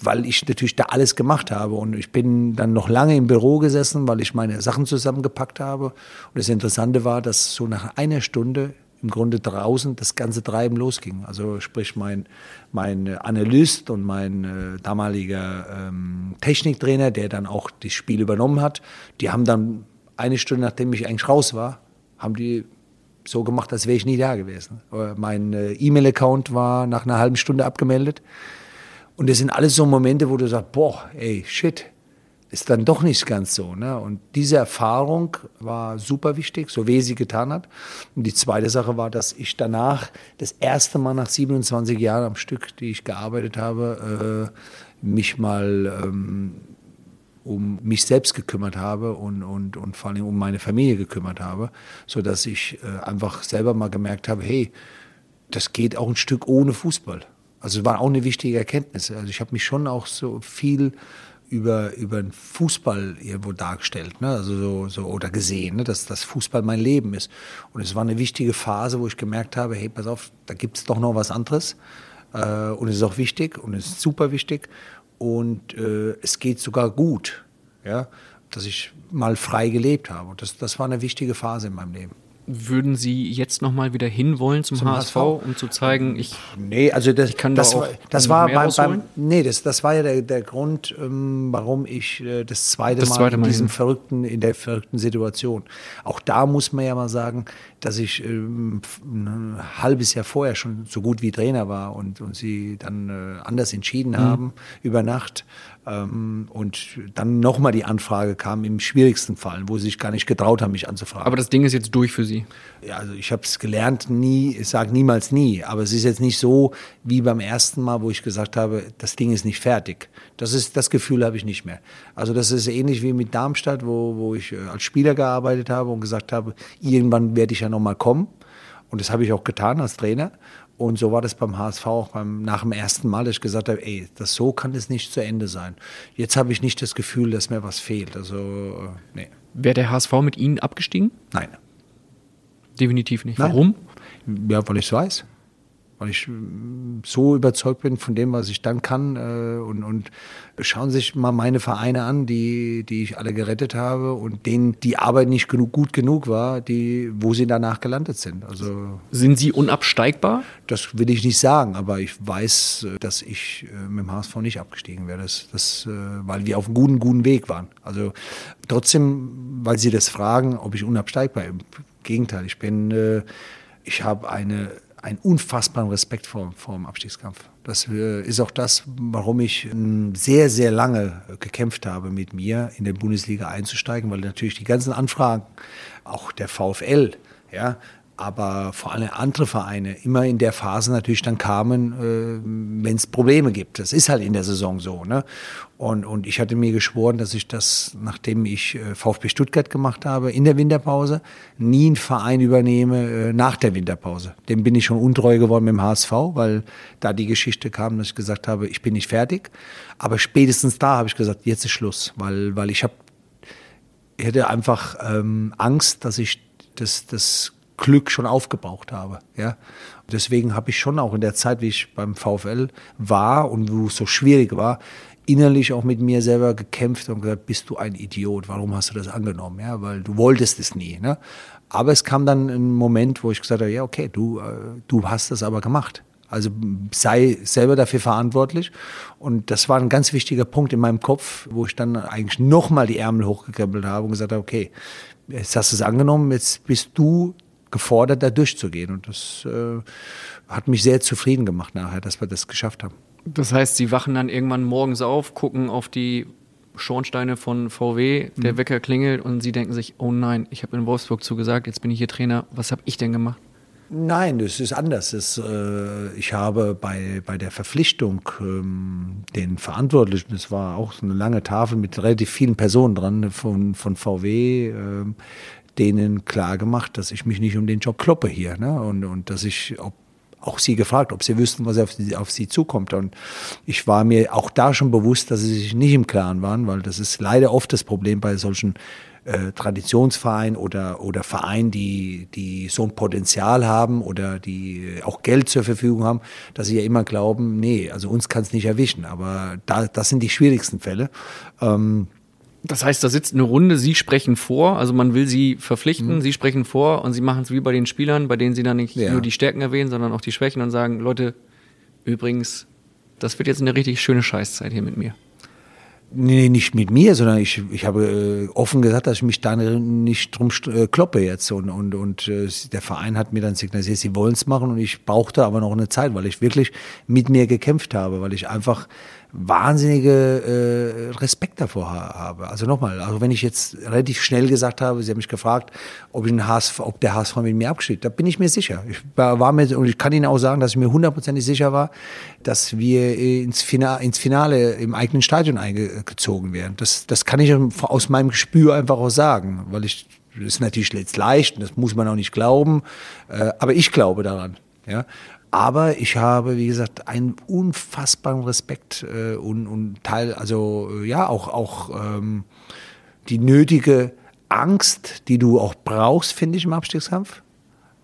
weil ich natürlich da alles gemacht habe. Und ich bin dann noch lange im Büro gesessen, weil ich meine Sachen zusammengepackt habe. Und das Interessante war, dass so nach einer Stunde im Grunde draußen das ganze Treiben losging. Also sprich mein, mein Analyst und mein äh, damaliger ähm, Techniktrainer, der dann auch das Spiel übernommen hat, die haben dann eine Stunde, nachdem ich eigentlich raus war, haben die so gemacht, als wäre ich nie da gewesen. Äh, mein äh, E-Mail-Account war nach einer halben Stunde abgemeldet. Und das sind alles so Momente, wo du sagst, boah, ey, shit, ist dann doch nicht ganz so. Ne? Und diese Erfahrung war super wichtig, so weh sie getan hat. Und die zweite Sache war, dass ich danach das erste Mal nach 27 Jahren am Stück, die ich gearbeitet habe, äh, mich mal ähm, um mich selbst gekümmert habe und, und, und vor allem um meine Familie gekümmert habe, so dass ich äh, einfach selber mal gemerkt habe, hey, das geht auch ein Stück ohne Fußball. Also es war auch eine wichtige Erkenntnis. Also ich habe mich schon auch so viel über, über den Fußball irgendwo dargestellt, ne? also so, so, oder gesehen, ne? dass das Fußball mein Leben ist. Und es war eine wichtige Phase, wo ich gemerkt habe, hey, pass auf, da gibt es doch noch was anderes. Äh, und es ist auch wichtig und es ist super wichtig. Und äh, es geht sogar gut, ja? dass ich mal frei gelebt habe. Und das, das war eine wichtige Phase in meinem Leben. Würden Sie jetzt noch mal wieder hinwollen zum, Zum HSV, HSV? um zu zeigen, ich Nee, also das, Ich kann das da auch war, das war beim, beim nee, das, das war ja der, der Grund, ähm, warum ich äh, das zweite Das Mal zweite in diesem verrückten, in der verrückten Situation. Auch da muss man ja mal sagen, dass ich ähm, f- ein halbes Jahr vorher schon so gut wie Trainer war und, und sie dann äh, anders entschieden Mhm. haben über Nacht. Ähm, und dann nochmal die Anfrage kam im schwierigsten Fall, wo sie sich gar nicht getraut haben, mich anzufragen. aber das Ding ist jetzt durch für Sie. Ja, also ich habe es gelernt, nie, ich sage niemals nie, aber es ist jetzt nicht so wie beim ersten Mal, wo ich gesagt habe, das Ding ist nicht fertig. Das ist das Gefühl habe ich nicht mehr. Also das ist ähnlich wie mit Darmstadt, wo, wo ich äh, als Spieler gearbeitet habe und gesagt habe, irgendwann werde ich ja noch mal kommen. Und das habe ich auch getan als Trainer. Und so war das beim HSV auch beim, nach dem ersten Mal, dass ich gesagt habe, ey, das so kann es nicht zu Ende sein. Jetzt habe ich nicht das Gefühl, dass mir was fehlt. Also, äh, nee, Wäre der HSV mit Ihnen abgestiegen? nein. Definitiv nicht. Nein. Warum? Ja, weil ich es weiß. Weil ich mm, so überzeugt bin von dem, was ich dann kann. Äh, und, und schauen Sie sich mal meine Vereine an, die, die ich alle gerettet habe und denen die Arbeit nicht genug, gut genug war, die, wo sie danach gelandet sind. Also Sind Sie unabsteigbar? das will ich nicht sagen, aber ich weiß, äh, dass ich äh, mit dem HSV nicht abgestiegen wäre, das, das, äh, weil wir auf einem guten, guten Weg waren. Also trotzdem, weil Sie das fragen, ob ich unabsteigbar bin. Im Gegenteil, ich bin, äh, ich habe eine, einen unfassbaren Respekt vor, vor dem Abstiegskampf. Das äh, ist auch das, warum ich ähm, sehr, sehr lange gekämpft habe, mit mir in der Bundesliga einzusteigen, weil natürlich die ganzen Anfragen, auch der VfL, ja, aber vor allem andere Vereine immer in der Phase natürlich dann kamen, äh, wenn es Probleme gibt. Das ist halt in der Saison so. Ne? Und, und ich hatte mir geschworen, dass ich das, nachdem ich äh, VfB Stuttgart gemacht habe, in der Winterpause, nie einen Verein übernehme äh, nach der Winterpause. Dem bin ich schon untreu geworden mit dem HSV, weil da die Geschichte kam, dass ich gesagt habe, ich bin nicht fertig. Aber spätestens da habe ich gesagt, jetzt ist Schluss, weil, weil ich habe ich hätte einfach ähm, Angst, dass ich das, das Glück schon aufgebraucht habe. Ja? Deswegen habe ich schon auch in der Zeit, wie ich beim VfL war und wo es so schwierig war, innerlich auch mit mir selber gekämpft und gesagt, bist du ein Idiot, warum hast du das angenommen? Ja, weil du wolltest es nie. Ne? Aber es kam dann ein Moment, wo ich gesagt habe, ja, okay, du, äh, du hast das aber gemacht. Also sei selber dafür verantwortlich. Und das war ein ganz wichtiger Punkt in meinem Kopf, wo ich dann eigentlich nochmal die Ärmel hochgekrempelt habe und gesagt habe, okay, jetzt hast du es angenommen, jetzt bist du gefordert, da durchzugehen. Und das äh, hat mich sehr zufrieden gemacht nachher, dass wir das geschafft haben. Das heißt, Sie wachen dann irgendwann morgens auf, gucken auf die Schornsteine von VW, der mhm. Wecker klingelt und Sie denken sich, oh nein, ich habe in Wolfsburg zugesagt, jetzt bin ich hier Trainer, was habe ich denn gemacht? Nein, es ist anders. Es, äh, ich habe bei, bei der Verpflichtung ähm, den Verantwortlichen, es war auch so eine lange Tafel mit relativ vielen Personen dran von, von VW, äh, denen klar gemacht, dass ich mich nicht um den Job kloppe hier. Ne? Und, und dass ich, ob auch sie gefragt, ob sie wüssten, was auf sie, auf sie zukommt. Und ich war mir auch da schon bewusst, dass sie sich nicht im Klaren waren, weil das ist leider oft das Problem bei solchen äh, Traditionsverein oder, oder Verein, die, die so ein Potenzial haben oder die auch Geld zur Verfügung haben, dass sie ja immer glauben, nee, also uns kann es nicht erwischen. Aber da, das sind die schwierigsten Fälle. Ähm, das heißt, da sitzt eine Runde, Sie sprechen vor, also man will Sie verpflichten, mhm. Sie sprechen vor und Sie machen es wie bei den Spielern, bei denen Sie dann nicht ja. nur die Stärken erwähnen, sondern auch die Schwächen und sagen, Leute, übrigens, das wird jetzt eine richtig schöne Scheißzeit hier mit mir. Nee, nicht mit mir, sondern ich, ich habe äh, offen gesagt, dass ich mich da nicht drum äh, kloppe jetzt. Und, und, und äh, der Verein hat mir dann signalisiert, sie wollen es machen und ich brauchte aber noch eine Zeit, weil ich wirklich mit mir gekämpft habe, weil ich einfach wahnsinnige äh, Respekt davor habe. Also nochmal, also wenn ich jetzt relativ schnell gesagt habe, Sie haben mich gefragt, ob, ich HSV, ob der HSV mit mir abgeschickt, da bin ich mir sicher. Ich war mir, und ich kann Ihnen auch sagen, dass ich mir hundertprozentig sicher war, dass wir ins Finale, ins Finale im eigenen Stadion eingezogen werden. Das, das kann ich aus meinem Gespür einfach auch sagen, weil ich, das ist natürlich jetzt leicht das muss man auch nicht glauben, äh, aber ich glaube daran. Ja, aber ich habe, wie gesagt, einen unfassbaren Respekt äh, und, und Teil, also äh, ja, auch, auch ähm, die nötige Angst, die du auch brauchst, finde ich, im Abstiegskampf,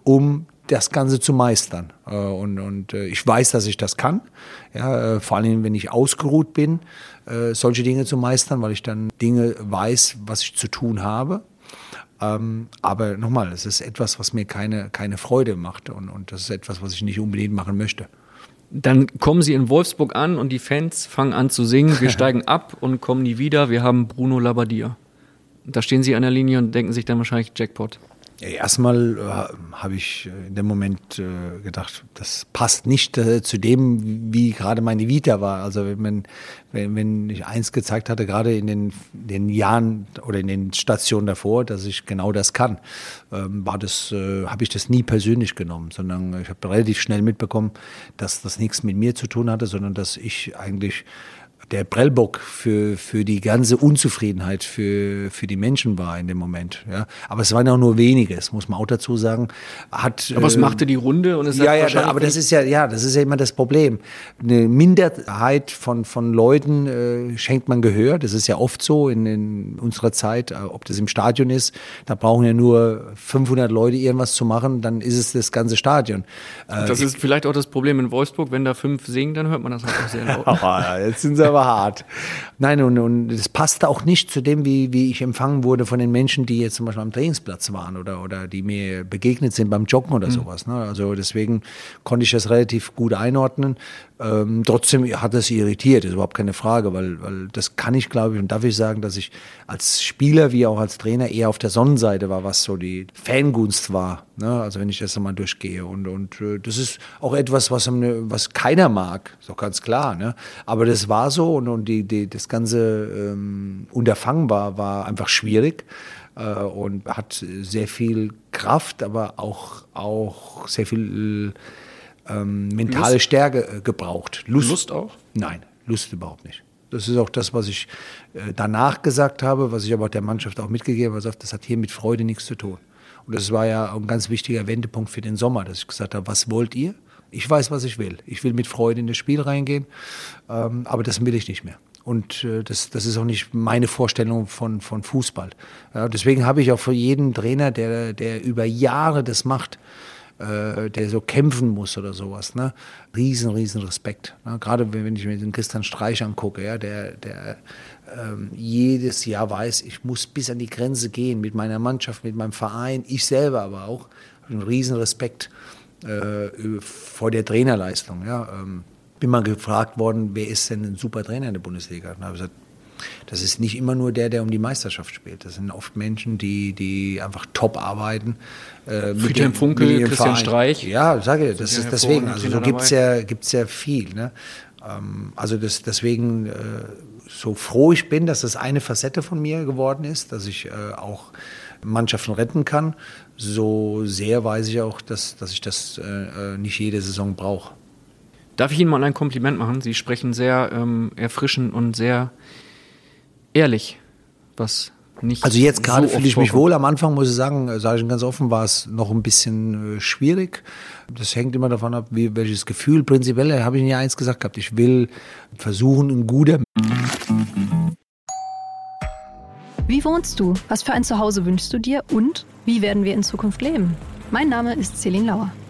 um das Ganze zu meistern. Äh, und und äh, ich weiß, dass ich das kann. Ja, äh, vor allem, wenn ich ausgeruht bin, äh, solche Dinge zu meistern, weil ich dann Dinge weiß, was ich zu tun habe. Ähm, aber nochmal, es ist etwas, was mir keine, keine Freude macht und, und das ist etwas, was ich nicht unbedingt machen möchte. Dann kommen sie in Wolfsburg an und die Fans fangen an zu singen, wir steigen ab und kommen nie wieder, wir haben Bruno Labbadia. Da stehen sie an der Linie und denken sich dann wahrscheinlich Jackpot. Erstmal äh, habe ich in dem Moment äh, gedacht, das passt nicht äh, zu dem, wie gerade meine Vita war. Also wenn, wenn, wenn ich eins gezeigt hatte, gerade in den, den Jahren oder in den Stationen davor, dass ich genau das kann, ähm, war das, äh, habe ich das nie persönlich genommen, sondern ich habe relativ schnell mitbekommen, dass das nichts mit mir zu tun hatte, sondern dass ich eigentlich der Prellbock für, für die ganze Unzufriedenheit für, für die Menschen war in dem Moment. Ja. Aber es waren auch nur wenige, das muss man auch dazu sagen. Hat, aber es äh, machte die Runde und es Ja, ja, aber das ist ja, ja, das ist ja immer das Problem. Eine Minderheit von, von Leuten äh, schenkt man Gehör. Das ist ja oft so in, in unserer Zeit, äh, ob das im Stadion ist. Da brauchen ja nur 500 Leute irgendwas zu machen, dann ist es das ganze Stadion. Äh, das ist vielleicht auch das Problem in Wolfsburg. Wenn da fünf singen, dann hört man das halt auch sehr laut. Jetzt sind sie aber aber hart. Nein, und, und das passte auch nicht zu dem, wie, wie ich empfangen wurde von den Menschen, die jetzt zum Beispiel am Trainingsplatz waren oder, oder die mir begegnet sind beim Joggen oder mhm. sowas. Ne? Also deswegen konnte ich das relativ gut einordnen. Ähm, trotzdem hat es irritiert, ist überhaupt keine Frage, weil, weil das kann ich, glaube ich, und darf ich sagen, dass ich als Spieler wie auch als Trainer eher auf der Sonnenseite war, was so die Fangunst war. Ne? Also wenn ich das einmal durchgehe. Und, und äh, das ist auch etwas, was, was keiner mag, ist doch ganz klar. Ne? Aber das war so und, und die, die, das ganze ähm, Unterfangen war, war einfach schwierig äh, und hat sehr viel Kraft, aber auch, auch sehr viel ähm, mentale Lust? Stärke äh, gebraucht. Lust, Lust auch? Nein, Lust überhaupt nicht. Das ist auch das, was ich äh, danach gesagt habe, was ich aber der Mannschaft auch mitgegeben habe. Das hat hier mit Freude nichts zu tun. Und das war ja ein ganz wichtiger Wendepunkt für den Sommer, dass ich gesagt habe, was wollt ihr? Ich weiß, was ich will. Ich will mit Freude in das Spiel reingehen, ähm, aber das will ich nicht mehr. Und äh, das, das ist auch nicht meine Vorstellung von, von Fußball. Ja, deswegen habe ich auch für jeden Trainer, der, der über Jahre das macht, äh, der so kämpfen muss oder sowas. Ne? Riesen, riesen Respekt. Ne? Gerade wenn ich mir den Christian Streich angucke, ja, der, der ähm, jedes Jahr weiß, ich muss bis an die Grenze gehen mit meiner Mannschaft, mit meinem Verein, ich selber aber auch. Einen riesen Respekt äh, vor der Trainerleistung. Ja? Ähm, bin mal gefragt worden, wer ist denn ein super Trainer in der Bundesliga? Und habe gesagt, das ist nicht immer nur der, der um die Meisterschaft spielt. Das sind oft Menschen, die, die einfach top arbeiten. Äh, Friedhelm Funkel, Christian Verein. Streich. Ja, sage ich, das ist deswegen. Also so gibt es ja, gibt's ja viel. Ne? Ähm, also das, deswegen, äh, so froh ich bin, dass das eine Facette von mir geworden ist, dass ich äh, auch Mannschaften retten kann, so sehr weiß ich auch, dass, dass ich das äh, äh nicht jede Saison brauche. Darf ich Ihnen mal ein Kompliment machen? Sie sprechen sehr ähm, erfrischend und sehr ehrlich, was nicht. Also jetzt gerade so fühle ich mich wohl. Am Anfang muss ich sagen, äh, sage ich ganz offen, war es noch ein bisschen äh, schwierig. Das hängt immer davon ab, wie, welches Gefühl. Prinzipiell habe ich Ihnen ja eins gesagt gehabt. Ich will versuchen, ein guter. Wie wohnst du? Was für ein Zuhause wünschst du dir? Und wie werden wir in Zukunft leben? Mein Name ist Celine Lauer.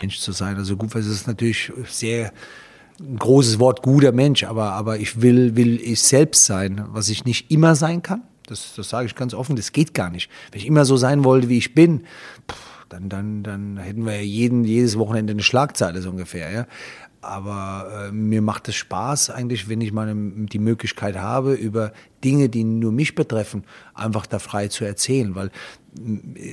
Mensch zu sein. Also gut, es ist natürlich sehr ein großes Wort, guter Mensch, aber, aber ich will, will ich selbst sein, was ich nicht immer sein kann. Das, das sage ich ganz offen, das geht gar nicht. Wenn ich immer so sein wollte, wie ich bin, dann, dann, dann hätten wir ja jeden, jedes Wochenende eine Schlagzeile so ungefähr. Ja? Aber äh, mir macht es Spaß eigentlich, wenn ich mal die Möglichkeit habe, über Dinge, die nur mich betreffen, einfach da frei zu erzählen. Weil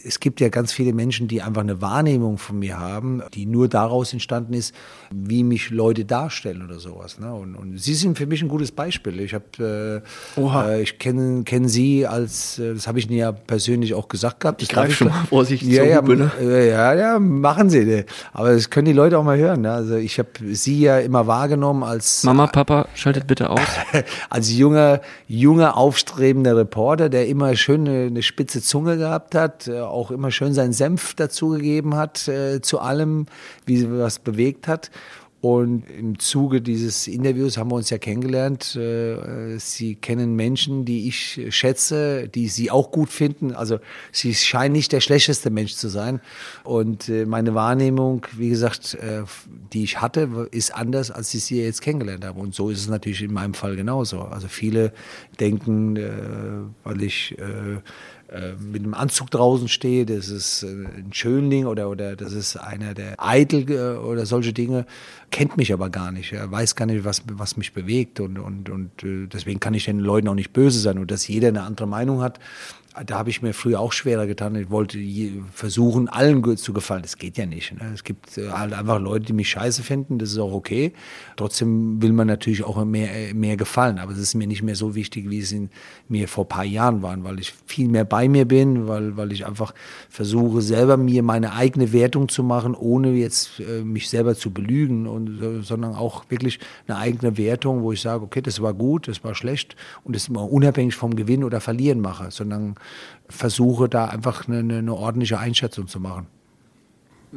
es gibt ja ganz viele Menschen, die einfach eine Wahrnehmung von mir haben, die nur daraus entstanden ist, wie mich Leute darstellen oder sowas. Ne? Und, und Sie sind für mich ein gutes Beispiel. Ich habe, äh, äh, ich kenne kenn Sie als, äh, das habe ich Ihnen ja persönlich auch gesagt gehabt. Ich greife schon mal vorsichtig ja, ja, ne? äh, ja, ja, machen Sie. Ne? Aber das können die Leute auch mal hören. Ne? Also ich habe Sie ja immer wahrgenommen als Mama, Papa, schaltet bitte aus. als junger, junger aufstrebender Reporter, der immer schön eine, eine spitze Zunge gehabt gehabt hat, äh, auch immer schön seinen Senf dazugegeben hat äh, zu allem, wie sie was bewegt hat. Und im Zuge dieses Interviews haben wir uns ja kennengelernt. Äh, sie kennen Menschen, die ich schätze, die Sie auch gut finden. Also Sie scheinen nicht der schlechteste Mensch zu sein. Und meine Wahrnehmung, wie gesagt, die ich hatte, ist anders, als ich Sie jetzt kennengelernt habe. Und so ist es natürlich in meinem Fall genauso. Also viele denken, weil ich äh, mit einem Anzug draußen stehe, das ist äh, ein Schönling oder, oder das ist einer der Eitel äh, oder solche Dinge, kennt mich aber gar nicht. Er weiß gar nicht, was, was mich bewegt und, und, und deswegen kann ich den Leuten auch nicht böse sein und dass jeder eine andere Meinung hat, da habe ich mir früher auch schwerer getan. Ich wollte versuchen, allen zu gefallen. Das geht ja nicht. Ne? Es gibt äh, halt einfach Leute, die mich scheiße finden. Das ist auch okay. Trotzdem will man natürlich auch mehr, mehr gefallen. Aber es ist mir nicht mehr so wichtig, wie es in mir vor paar Jahren war, weil ich viel mehr bei mir bin, weil, weil ich einfach versuche, selber mir meine eigene Wertung zu machen, ohne jetzt äh, mich selber zu belügen, und, sondern auch wirklich eine eigene Wertung, wo ich sage, okay, das war gut, das war schlecht und das immer unabhängig vom Gewinn oder Verlieren mache, sondern versuche da einfach eine, eine ordentliche Einschätzung zu machen.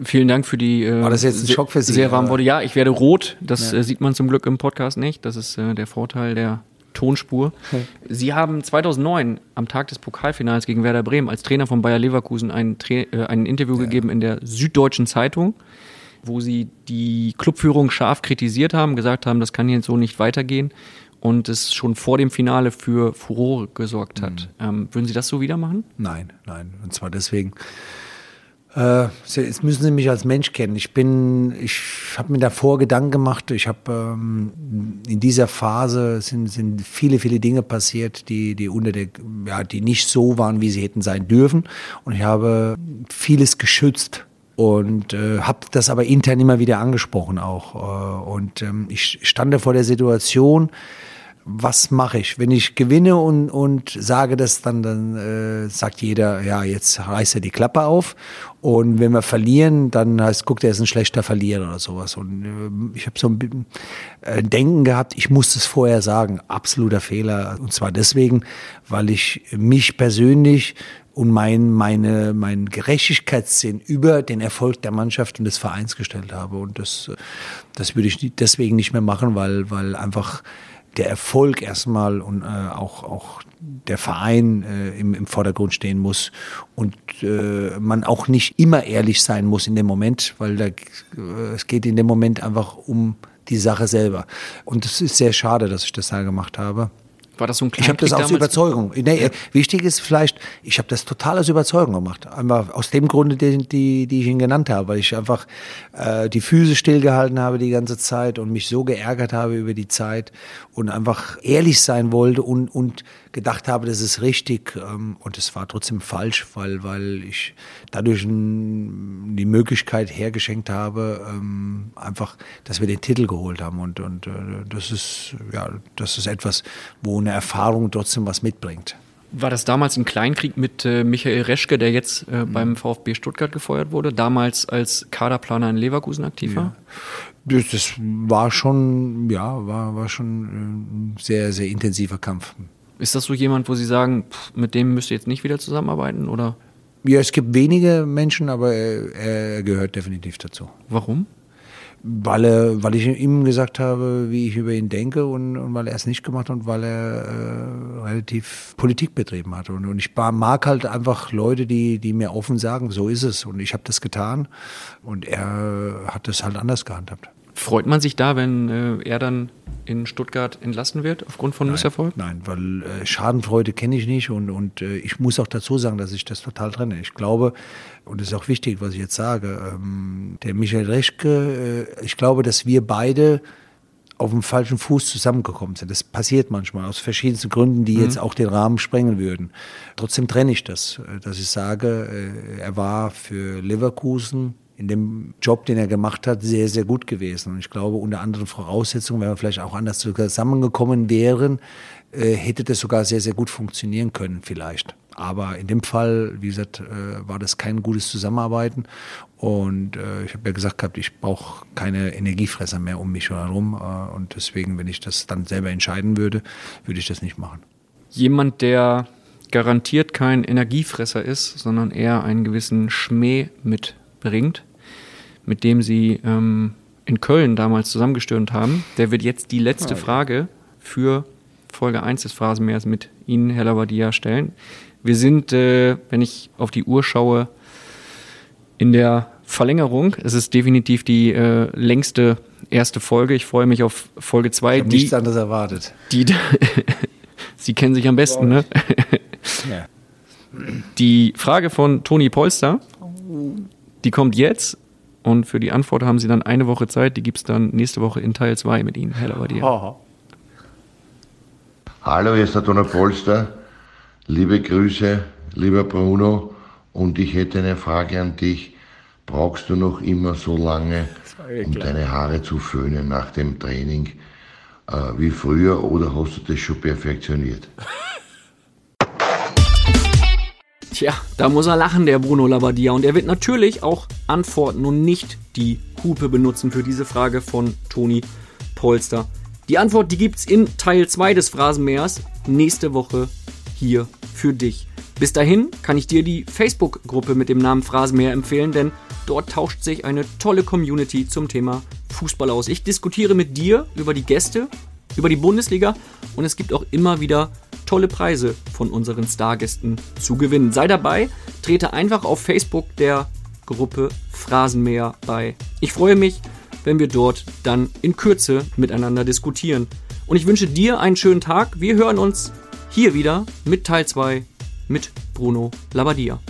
Vielen Dank für die äh, War das jetzt ein Schock für Sie, sehr warmen Worte. Ja, ich werde rot. Das ja. äh, sieht man zum Glück im Podcast nicht. Das ist äh, der Vorteil der Tonspur. Okay. Sie haben 2009 am Tag des Pokalfinals gegen Werder Bremen als Trainer von Bayer Leverkusen ein, äh, ein Interview ja. gegeben in der Süddeutschen Zeitung, wo Sie die Clubführung scharf kritisiert haben, gesagt haben, das kann jetzt so nicht weitergehen und es schon vor dem Finale für Furore gesorgt hat. Mhm. Ähm, würden Sie das so wieder machen? Nein, nein. Und zwar deswegen. Äh, jetzt müssen Sie mich als Mensch kennen. Ich bin, ich habe mir davor Gedanken gemacht. Ich habe ähm, in dieser Phase sind, sind viele, viele Dinge passiert, die, die unter der, ja, die nicht so waren, wie sie hätten sein dürfen. Und ich habe vieles geschützt und äh, habe das aber intern immer wieder angesprochen auch. Äh, und ähm, ich stand vor der Situation, was mache ich? Wenn ich gewinne und, und sage das, dann, dann äh, sagt jeder, ja, jetzt reißt er die Klappe auf. Und wenn wir verlieren, dann heißt, guckt, er ist ein schlechter Verlierer oder sowas. Und äh, ich habe so ein äh, Denken gehabt, ich muss es vorher sagen. Absoluter Fehler. Und zwar deswegen, weil ich mich persönlich und mein, meine, mein Gerechtigkeitssinn über den Erfolg der Mannschaft und des Vereins gestellt habe. Und das, das würde ich deswegen nicht mehr machen, weil, weil einfach der Erfolg erstmal und äh, auch, auch der Verein äh, im, im Vordergrund stehen muss und äh, man auch nicht immer ehrlich sein muss in dem Moment, weil da, äh, es geht in dem Moment einfach um die Sache selber. Und es ist sehr schade, dass ich das da gemacht habe. War das so ein Ich habe das aus Überzeugung. Nee, ja. Wichtig ist vielleicht, ich habe das total aus Überzeugung gemacht. Einfach aus dem Grunde, die, die, die ich Ihnen genannt habe, weil ich einfach äh, die Füße stillgehalten habe die ganze Zeit und mich so geärgert habe über die Zeit und einfach ehrlich sein wollte und, und gedacht habe, das ist richtig ähm, und es war trotzdem falsch, weil, weil ich dadurch die Möglichkeit hergeschenkt habe, ähm, einfach, dass wir den Titel geholt haben und, und äh, das ist ja, das ist etwas, wo eine Erfahrung trotzdem was mitbringt. War das damals ein Kleinkrieg mit äh, Michael Reschke, der jetzt äh, mhm. beim VfB Stuttgart gefeuert wurde, damals als Kaderplaner in Leverkusen aktiv war? Ja. Das, das war schon, ja, war, war schon ein sehr, sehr intensiver Kampf. Ist das so jemand, wo Sie sagen, pff, mit dem müsst ihr jetzt nicht wieder zusammenarbeiten, oder? Ja, es gibt wenige Menschen, aber er, gehört definitiv dazu. Warum? Weil, er, weil ich ihm gesagt habe, wie ich über ihn denke und, und weil er es nicht gemacht hat und weil er äh, relativ Politik betrieben hat. Und, und, ich mag halt einfach Leute, die, die mir offen sagen, so ist es. Und ich habe das getan und er hat das halt anders gehandhabt. Freut man sich da, wenn äh, er dann in Stuttgart entlassen wird aufgrund von nein, Misserfolg? Nein, weil äh, Schadenfreude kenne ich nicht und, und äh, ich muss auch dazu sagen, dass ich das total trenne. Ich glaube, und es ist auch wichtig, was ich jetzt sage, ähm, der Michael Reschke, äh, ich glaube, dass wir beide auf dem falschen Fuß zusammengekommen sind. Das passiert manchmal aus verschiedensten Gründen, die mhm. jetzt auch den Rahmen sprengen würden. Trotzdem trenne ich das, äh, dass ich sage, äh, er war für Leverkusen in dem Job, den er gemacht hat, sehr, sehr gut gewesen. Und ich glaube, unter anderen Voraussetzungen, wenn wir vielleicht auch anders zusammengekommen wären, äh, hätte das sogar sehr, sehr gut funktionieren können, vielleicht. Aber in dem Fall, wie gesagt, äh, war das kein gutes Zusammenarbeiten. Und äh, ich habe ja gesagt gehabt, ich brauche keine Energiefresser mehr um mich herum. Und deswegen, wenn ich das dann selber entscheiden würde, würde ich das nicht machen. Jemand, der garantiert kein Energiefresser ist, sondern eher einen gewissen Schmäh mit bringt, mit dem sie ähm, in Köln damals zusammengestürmt haben. Der wird jetzt die letzte Frage für Folge 1 des Phrasenmeers mit Ihnen, Herr Labadia, stellen. Wir sind, äh, wenn ich auf die Uhr schaue, in der Verlängerung. Es ist definitiv die äh, längste erste Folge. Ich freue mich auf Folge 2. Ich habe nichts anderes erwartet. Die, Sie kennen sich am besten, ne? Ja. Die Frage von Toni Polster. Die kommt jetzt und für die Antwort haben Sie dann eine Woche Zeit. Die gibt es dann nächste Woche in Teil 2 mit Ihnen, Herr Lavadier. Hallo, hier ist der Donner Polster. Liebe Grüße, lieber Bruno. Und ich hätte eine Frage an dich. Brauchst du noch immer so lange, um deine Haare zu föhnen nach dem Training äh, wie früher oder hast du das schon perfektioniert? Tja, da muss er lachen, der Bruno Labbadia. Und er wird natürlich auch antworten und nicht die Hupe benutzen für diese Frage von Toni Polster. Die Antwort, die gibt's in Teil 2 des Phrasenmeers nächste Woche hier für dich. Bis dahin kann ich dir die Facebook-Gruppe mit dem Namen Phrasenmeer empfehlen, denn dort tauscht sich eine tolle Community zum Thema Fußball aus. Ich diskutiere mit dir über die Gäste, über die Bundesliga und es gibt auch immer wieder tolle Preise von unseren Stargästen zu gewinnen. Sei dabei, trete einfach auf Facebook der Gruppe Phrasenmäher bei. Ich freue mich, wenn wir dort dann in Kürze miteinander diskutieren. Und ich wünsche dir einen schönen Tag. Wir hören uns hier wieder mit Teil 2 mit Bruno Labbadia.